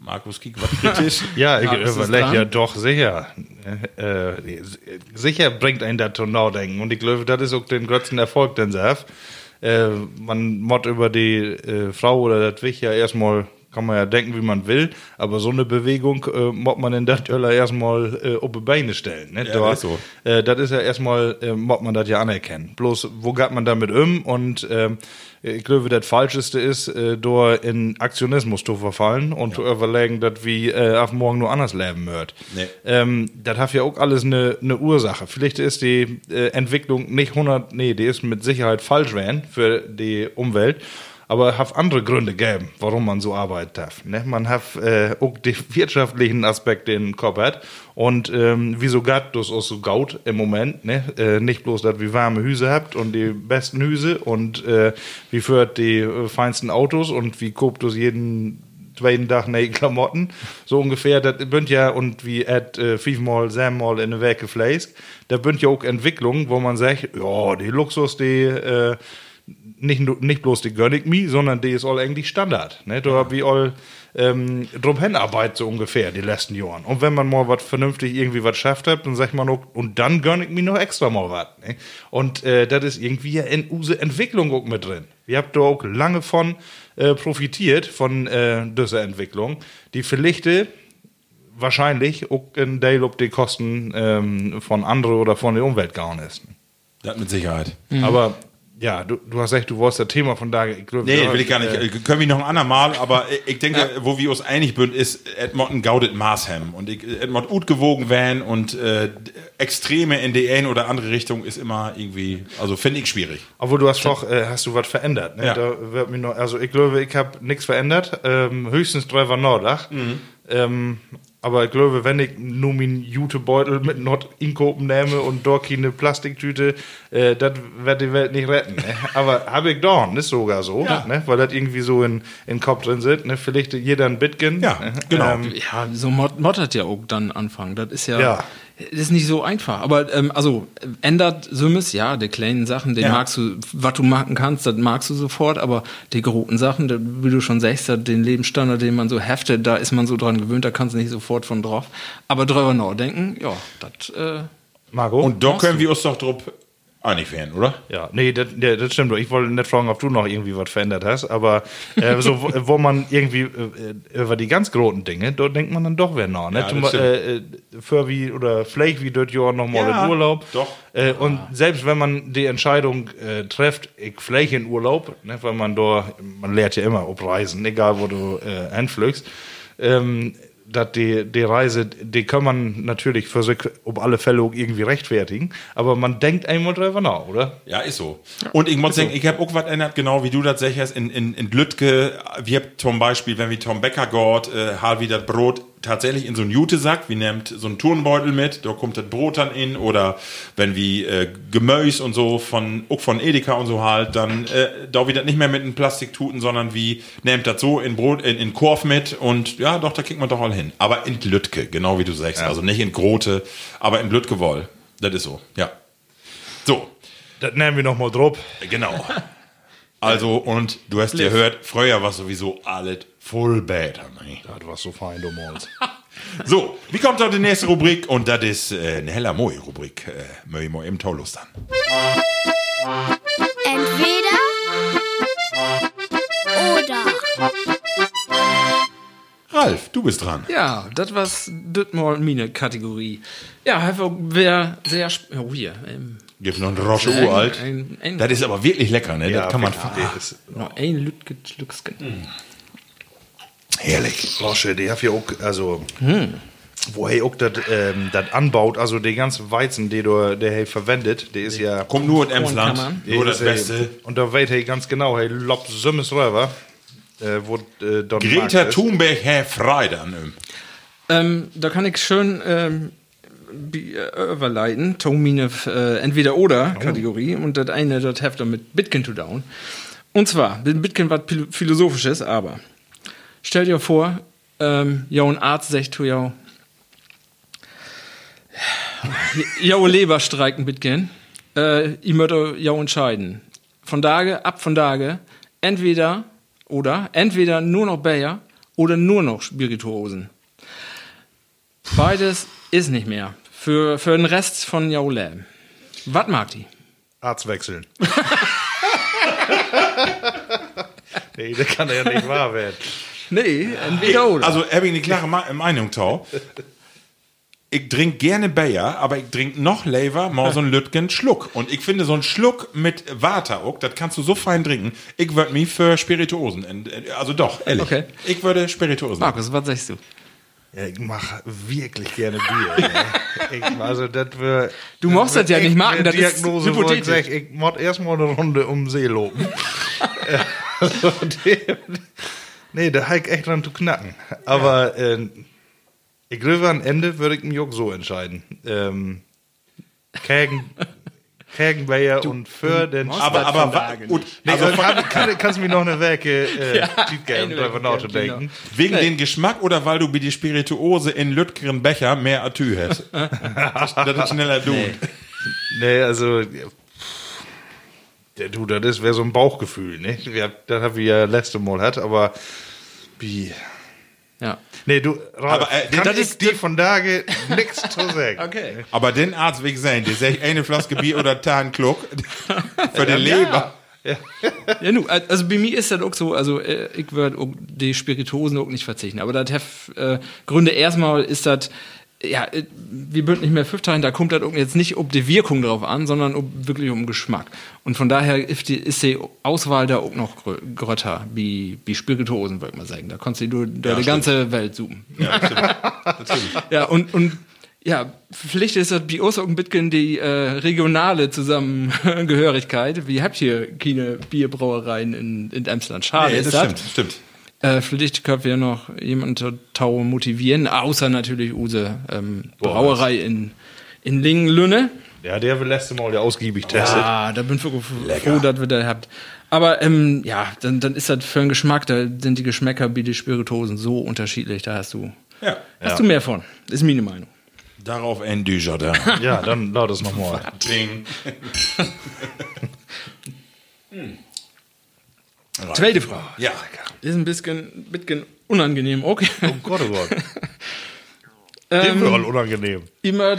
Markus Kiek, was kritisch? Ja, überlege dran? ja doch sicher. Äh, sicher bringt einen das zum Nachdenken. Und ich glaube, das ist auch den größten Erfolg, den sie hat. Äh, man mod über die äh, Frau oder das Wich ja erstmal, kann man ja denken, wie man will, aber so eine Bewegung äh, mod man in das Öller erstmal äh, auf die Beine stellen. Ne? Ja, Da- so. äh, das ist ja erstmal, äh, mod man das ja anerkennen. Bloß, wo geht man damit um? Und ähm, ich glaube, das Falscheste ist, äh, da in Aktionismus zu verfallen und zu überlegen, dass wie äh, auf morgen nur anders leben wird. Nee. Ähm, das hat ja auch alles eine eine Ursache. Vielleicht ist die äh, Entwicklung nicht 100, nee, die ist mit Sicherheit falsch werden für die Umwelt. Aber hat andere Gründe gegeben, warum man so arbeiten darf. Ne? Man hat äh, auch die wirtschaftlichen Aspekte in den Kopf hat. Und ähm, wieso geht das auch so gaut im Moment? Ne? Äh, nicht bloß, dass wir warme Hüse habt und die besten Hüse und äh, wie führt die äh, feinsten Autos und wie guckt das jeden zweiten Tag neue Klamotten, so ungefähr, das bünd ja, und wie Ed äh, fünfmal, sechsmal in der Werke fleißt, da bünd ja auch Entwicklung, wo man sagt, ja, die Luxus, die, äh, nicht, nur- nicht bloß die gönn ich mir, sondern die ist all eigentlich Standard, ne, da hab ich all, ähm, drum hinarbeit so ungefähr, die letzten Jahren. Und wenn man mal was vernünftig irgendwie was schafft hat, dann sagt man auch, und dann gönn ich mir noch extra mal was, ne? Und, äh, das ist irgendwie ja in use Entwicklung auch mit drin. Wir habt da auch lange von äh, profitiert, von äh, dieser Entwicklung. Die Verlichte wahrscheinlich auch in Dale ob die Kosten ähm, von anderen oder von der Umwelt gehauen ist. Das mit Sicherheit. Aber ja, du, du hast recht, du wolltest das Thema von da. Ich glaub, Nee, ja, will ich gar nicht. äh, Können wir noch ein andermal, aber ich denke, wo wir uns einig sind, ist Edmonton gaudet Maßhem. Und ich, Edmonton gut gewogen werden und äh, Extreme in die eine oder andere Richtung ist immer irgendwie, also finde ich schwierig. Obwohl du hast doch, äh, hast du was verändert. Ne? Ja. Da wird mir noch, also ich glaube, ich habe nichts verändert. Ähm, höchstens Driver Nordach. Mhm. Ähm, aber ich glaube, wenn ich nur meinen Jutebeutel mit Nord Inkopen nehme und dort eine Plastiktüte, äh, das wird die Welt nicht retten. Ne? Aber habe ich doch, ist sogar so, Ja. ne? weil das irgendwie so in, in den Kopf drin sitzt. Ne? Vielleicht jeder ein Bitcoin. Ja, ne? genau. Ähm, Ja, so mod moddert ja auch dann anfangen. Das ist ja, Ja. Ist nicht so einfach. Aber ähm, also ändert Summes, ja, die kleinen Sachen, den Ja. magst du, was du machen kannst, das magst du sofort, aber die großen Sachen, da, wie du schon sagst, den Lebensstandard, den man so heftet, da ist man so dran gewöhnt, da kannst du nicht sofort von drauf. Aber drüber nachdenken, ja, das äh, Marco? Und da können wir uns doch drauf einig werden, oder? Ja, nee, das, das stimmt. doch. Ich wollte nicht fragen, ob du noch irgendwie was verändert hast, aber äh, so, wo, wo man irgendwie äh, über die ganz großen Dinge, dort denkt man dann doch wer nach. Ne? Ja, Zum, äh, äh, für wie oder vielleicht wie dort Jahr nochmal Ja, in Urlaub. doch. Äh, und selbst wenn man die Entscheidung äh, trifft, ich vielleicht in Urlaub, ne, weil man da, man lernt ja immer ob Reisen, egal wo du äh, hinflügst, ähm, dass die, die Reise, die kann man natürlich für sich auf alle Fälle irgendwie rechtfertigen, aber man denkt einmal drüber nach, oder? Ja, ist so. Und ich muss sagen, ich habe auch was ändert, genau wie du das sagst, in, in, in Lütke, wir haben zum Beispiel, wenn wir Tom Becker geht, äh, wie das Brot tatsächlich in so einen Jutesack, wie nimmt so einen Turnbeutel mit, da kommt das Brot dann in oder wenn wie äh, Gemüse und so von auch von Edeka und so halt, dann äh, da wieder nicht mehr mit einem Plastiktuten, sondern wie nimmt das so in Brot in, in Korf mit und ja, doch da kriegt man doch all hin. Aber in Lütke, genau wie du sagst, also nicht in Grote, aber in Lütke woll. Das ist so, ja. So, Das nehmen wir noch mal drauf. Genau. Also, und du hast ja gehört, früher war sowieso alles voll better, ne? Das war so fein, du Mons. So, wie kommt da die nächste Rubrik? Und das ist äh, eine heller Moi-Rubrik. Äh, Moi Moi im Taulus dann. Entweder oder. Ralf, du bist dran. Ja, das war's das mal meine Kategorie. Ja, einfach wer sehr oh hier, ähm, Gib noch einen Rosche uralt. ein, ein, Das ist aber wirklich lecker, ne? das kann man. Ist noch ein Lütke Lücksken. Herrlich. Rosche, die hat ja auch, also, wo er auch das ähm, das anbaut, also den ganzen Weizen, den du, der er verwendet, der ist ja. Kommt nur in Emsland. Nur das äh, Beste. Und da weiß er ganz genau, er lobt Sümmes rüber, äh, wo äh, dort Greta. Thunberg, Herr Freude an ihm. Ähm, da kann ich schön ähm, äh, überleiten, Tomine äh, entweder oder Kategorie und das eine das Heft mit Bitcoin to down. Und zwar, Bitcoin was philosophisches, aber stell dir vor, ähm, ja ein Arzt sagt zu ja, ja Leber streikt ein Bitcoin, äh, ich möchte ja entscheiden. Von Tage ab von Tage entweder oder entweder nur noch Bayer oder nur noch Spirituosen. Beides ist nicht mehr. Für, für den Rest von Jaulem. Was mag die? Arzt wechseln. nee, das kann ja nicht wahr werden. Nee, entweder oder. Also, habe ich eine klare Meinung, Tau. Ich trinke gerne Bayer, aber ich trinke noch lieber mal so einen Lütgen Schluck. Und ich finde so einen Schluck mit Water das kannst du so fein trinken. Ich würde mich für Spirituosen, ent- also doch, ehrlich. Okay. Ich würde Spirituosen. Markus, was sagst du? Ja, ich mache wirklich gerne Bier. ne? ich, also, das wär, Du mochtest das ja nicht machen, das ist Diagnose, ich hypothetisch. sag, ich muss erstmal eine Runde um See loben. also, nee, da habe ich echt dran zu knacken. Aber äh, ich glaube, am Ende würde ich mich auch so entscheiden. Ähm, Kägen, Kägenbayer und für den aber, aber, wa- gut, Nee, also also kann, kann, kannst du mir noch eine Werke äh, ja, eine drüber nachzudenken. wegen den Geschmack oder weil du bei die Spirituose in Lütgeren Becher mehr Atü hast? das, das ist schneller du. Nee, also. Ja, du, das wäre so ein Bauchgefühl, ne? Wir, das haben wir ja letzte Mal hat, aber. Wie. Ja. Nee, du, Ralf, Aber, äh, kann das ich ist- dir von Tage nichts zu sagen. Okay. Aber den Arzt will ich sein, der sagt eine Flaske Bier oder Tan Kluck für die Leber. Ja, nu, also bei mir ist das auch so, also äh, ich würde die Spirituosen auch nicht verzichten. Aber das hat äh, Gründe erstmal ist das, ja, äh, wir würden nicht mehr Tage, da kommt das auch jetzt nicht ob die Wirkung drauf an, sondern ob, wirklich um Geschmack. Und von daher ist die, ist die Auswahl da auch noch grö- grötter, wie, wie Spirituosen, würde ich mal sagen. Da kannst du durch durch die ganze Welt suchen. Ja, stimmt. Natürlich. Ja, und, und ja, Pflicht ist das bei uns auch ein bisschen die äh, regionale Zusammengehörigkeit. Wir habt hier keine Bierbrauereien in, in Emsland. Schade Nee, ist das das. stimmt, stimmt. Äh, vielleicht können wir noch jemanden zu Tau motivieren, außer natürlich Use ähm, Brauerei in, in Lingen-Lünne. Ja, der will letzte Mal ja ausgiebig testet. Ah, da bin ich wirklich froh, dass wir da habt. Aber ähm, ja, dann, dann ist das für den Geschmack, da sind die Geschmäcker wie die Spirituosen so unterschiedlich, da hast du, Ja. hast du mehr von. Ist meine Meinung. Darauf ein Dujardin. Ja, dann laut es nochmal. Ding. Zweite Frage. Ja. Ist ein bisschen, bisschen unangenehm, okay. Oh Gott, oh Gott. Ähm, Dem unangenehm. Immer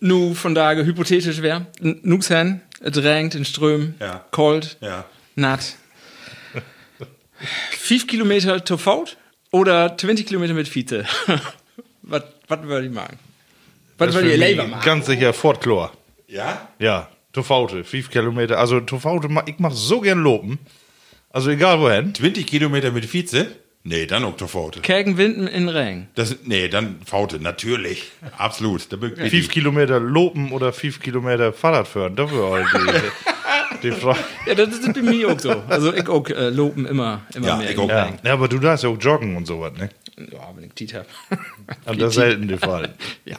nu von daher hypothetisch wäre, nux hen, drängt in Ström, Ja. kalt, Ja. natt. 5 Kilometer to Faut oder 20 Kilometer mit Fiete? was was würde ich machen? Was würde ihr lieber machen? Ganz sicher Fortchlor. Ja? Ja, Tofaute, 5 Kilometer. Also Tofaute, ma- ich mach so gern loben. Also egal wohin. 20 Kilometer mit Vize? Nee, dann Oktofaute. Kägen Winden in Regen. Das, nee, dann Faute, natürlich. Absolut. Da bin ich 5 Kilometer lopen oder 5 Kilometer Fahrrad fahren. Dafür halt die. Die Frage. Ja, das ist bei mir auch so. Also ich auch äh, loben immer, immer Ja, mehr. ich auch. Ja. ja, aber du darfst ja auch joggen und sowas, ne? Ja, wenn ich Tiet hab. Und das ist selten der Fall. ja,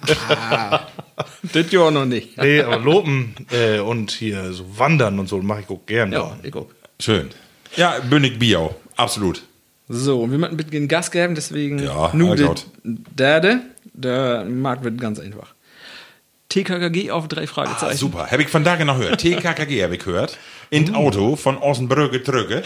das ja noch nicht. Nee, aber Lopen äh, und hier so wandern und so mache ich auch gern. Ja, ich auch. Schön. Ja, Bündig Biau. Absolut. So, und wir möchten ein bisschen Gas geben, deswegen Ja, nur der. Derde. Der Markt wird ganz einfach. TKKG auf drei Ah, Fragezeichen. super. Habe ich von da genau gehört. TKKG habe ich gehört. In Auto von Ossenbrücke Trügge.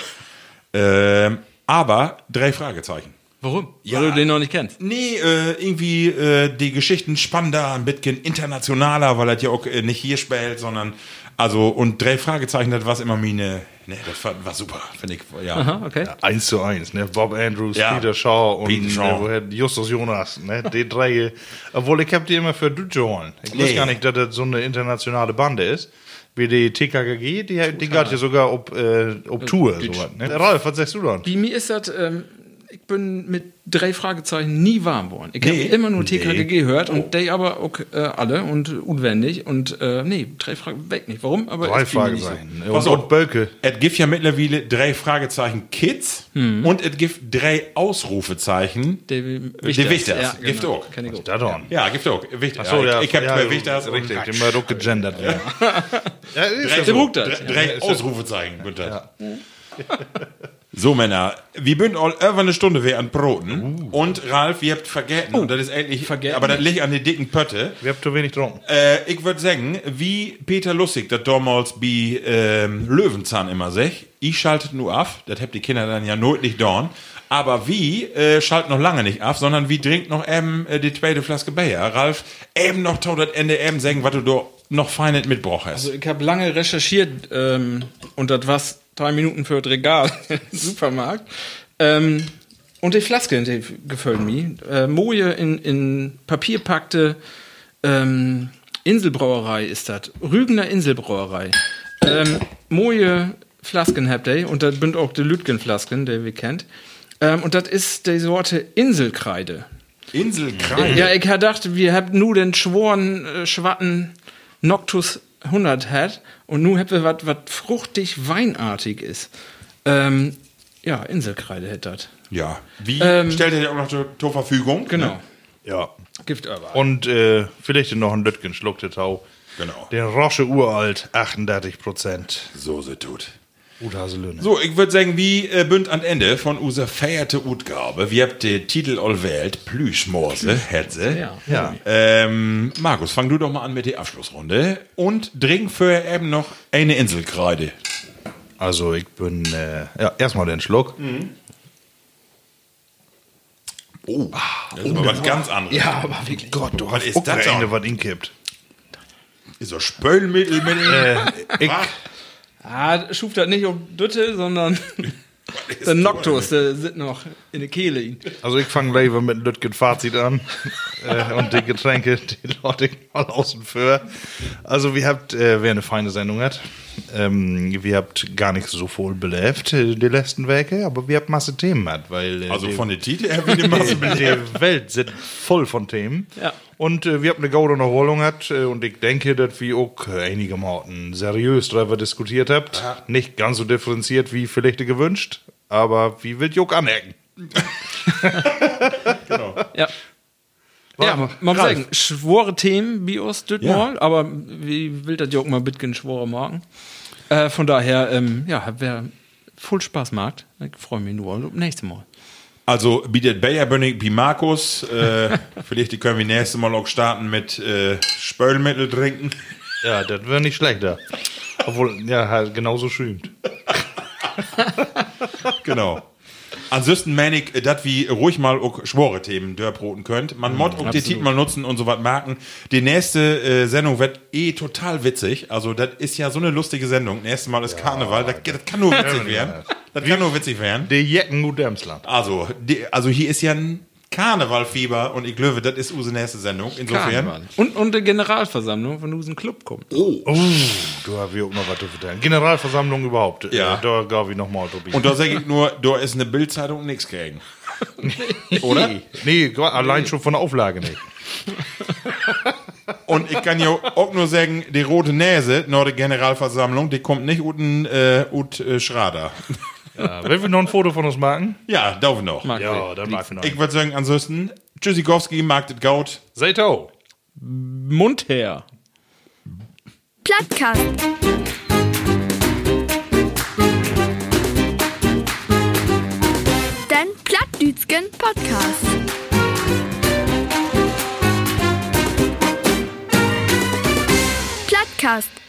Ähm, aber drei Fragezeichen. Warum? Ja. Weil du den noch nicht kennst. Nee, äh, irgendwie äh, die Geschichten spannender, ein bisschen internationaler, weil er ja auch äh, nicht hier spielt, sondern also und drei Fragezeichen, das war immer meine, ne, das war, war super, finde ich, ja. Aha, okay. Eins zu eins, ne? Bob Andrews, Ja. Peter Shaw und Peter Shaw. Äh, woher, Justus Jonas, ne? Die drei. Obwohl ich hab die immer für Dujo holen. Ich Nee. weiß gar nicht, dass das so eine internationale Bande ist. Wie die TKKG, die, die geht ja sogar ob, äh, ob Tour, sowas, ne? Ralf, was sagst du dann? Bei mir ist das, ähm, ich bin mit drei Fragezeichen nie warm geworden. Ich Nee. habe immer nur Nee. TKKG gehört und die aber auch äh, alle und unwendig und äh, nee, drei Fragen weg nicht. Warum? Aber Drei Fragezeichen. Pass Und, auf. und Bölke. Es gibt ja mittlerweile drei Fragezeichen Kids Mhm. und es gibt drei Ausrufezeichen. Der Die Wichters. Wichters. Ja, Gibt genau. auch. Kenn ich auch. Da dann. Ja, gibt auch. Wichtig. Ach so, ja, ich ich habe ja, Wichters Richtig, immer auch gegendert. Ja. ja, ist drei, ja Der so. Drei, drei Ausrufezeichen. bitte. So, Männer, wir bünden all über eine Stunde wir an Broten. Und Ralf, ihr habt vergessen, und das ist eigentlich, vergessen. aber das liegt an den dicken Pötte. Wir haben zu wenig getrunken. Äh, ich würde sagen, wie Peter Lustig das damals bei ähm, Löwenzahn immer sagt, ich schaltet nur ab, das habt die Kinder dann ja not nicht dorn. Aber wie äh, schaltet noch lange nicht ab, sondern wie trinkt noch eben äh, die zweite Flaske Bier. Ralf, eben noch tau das Ende eben sagen, was du da noch fein mitgebracht hast. Also ich habe lange recherchiert ähm, und das war drei Minuten für das Regal im Supermarkt. Ähm, und die Flaske, die gefällt mir. Äh, Moje in, in Papier packte ähm, Inselbrauerei ist das. Rügener Inselbrauerei. Ähm, Moje Flasken habt ihr und das sind auch die Lütgen-Flasken, die wir kennt. Ähm, und das ist die Sorte Inselkreide. Inselkreide. Ja, ich gedacht, wir haben nur den schworen, äh, schwatten Noctus 100 hat und nun haben wir was, was fruchtig weinartig ist. Ähm, ja, Inselkreide hätte das. Ja. Wie Ähm, stellt ihr dir auch noch zur, zur Verfügung? Genau. Ne? Ja. Gift aber. Und äh, vielleicht noch ein Lütgen schluckte Tau. Genau. Den Rosche Uralt, 38 Prozent. So se tut. Uthaselöhne. So, ich würde sagen, wie äh, bünd an Ende von unserer verehrte Utgabe. Wir habt den Titel all wählt, Plüschmorse, Hetze. Ja. Ja. Ähm, Markus, fang du doch mal an mit der Abschlussrunde und trink für eben noch eine Inselkreide. Also ich bin, äh, ja, erstmal den Schluck. Oh, das ist aber was ganz anderes. Ja, aber wirklich. Gott, du hast ist das doch? was ihn kippt. Ist so Spölmittel mit Äh, ich? Ah, schuf das nicht um Dütte, sondern der Noctus, der sitzt noch in der Kehle. also ich fange lieber mit Lütgen Fazit an. äh, und die Getränke, die ich mal außen vor. Also wir habt, äh, wer eine feine Sendung hat, ähm, wir habt gar nicht so voll belebt, äh, die letzten Werke, aber wir habt Masse Themen hat, weil äh, Also die, von der Titel her wie eine Masse die Welt sind voll von Themen. Ja. Und äh, wir haben eine gute Erholung hat äh, und ich denke, dass wir auch einige Morten seriös darüber diskutiert habt. Nicht ganz so differenziert wie vielleicht gewünscht, aber wie will Juck anecken? Ja. Ja, man muss sagen, schwore Themen wie uns das Ja. mal, aber wie will das Jog mal bitgen schwore Marken? Äh, von daher, ähm, ja, wer voll Spaß macht, ich freue mich nur auf das nächste Mal. Also bietet Bayer Bönnig wie Markus. Äh, vielleicht können wir nächstes Mal auch starten mit äh, Spölmittel trinken. Ja, das wäre nicht schlechter. Obwohl, ja, halt genauso schümt. Genau. Ansonsten meine ich, dass wir ruhig mal auch schwore Themen dörrbroten könnt. Man mod auch die Titel mal nutzen und so was merken. Die nächste äh, Sendung wird eh total witzig. Also, das ist ja so eine lustige Sendung. Nächstes Mal ist Karneval. Das, das kann nur witzig werden. Das kann nur witzig werden. Die Jecken gut Emsland. Also, die, also hier ist ja ein Karnevalfieber und ich glaube, das ist unsere nächste Sendung. Insofern. Karneval. Und, und die Generalversammlung von diesem Club kommt. Oh, du hast auch noch was zu vertellen. Generalversammlung überhaupt. Ja. Äh, da gab ich noch mal drüber. Und da sage ich nur, da ist eine Bildzeitung nichts kriegen. oder? Nee, allein schon von der Auflage nicht. Und ich kann ja auch nur sagen, die rote Nase nach der Generalversammlung, die kommt nicht unten äh, ut äh, Schrader. Ja, wollen wir noch ein Foto von uns machen? Ja, darf ich noch. Mag Ja, ich. dann mag ich noch. Ich würde sagen, ansonsten, Tschüssikowski, Markt it Gaut. Seid auch. Mund her. Plattkast. Den Plattdütschen Podcast. Plattkast.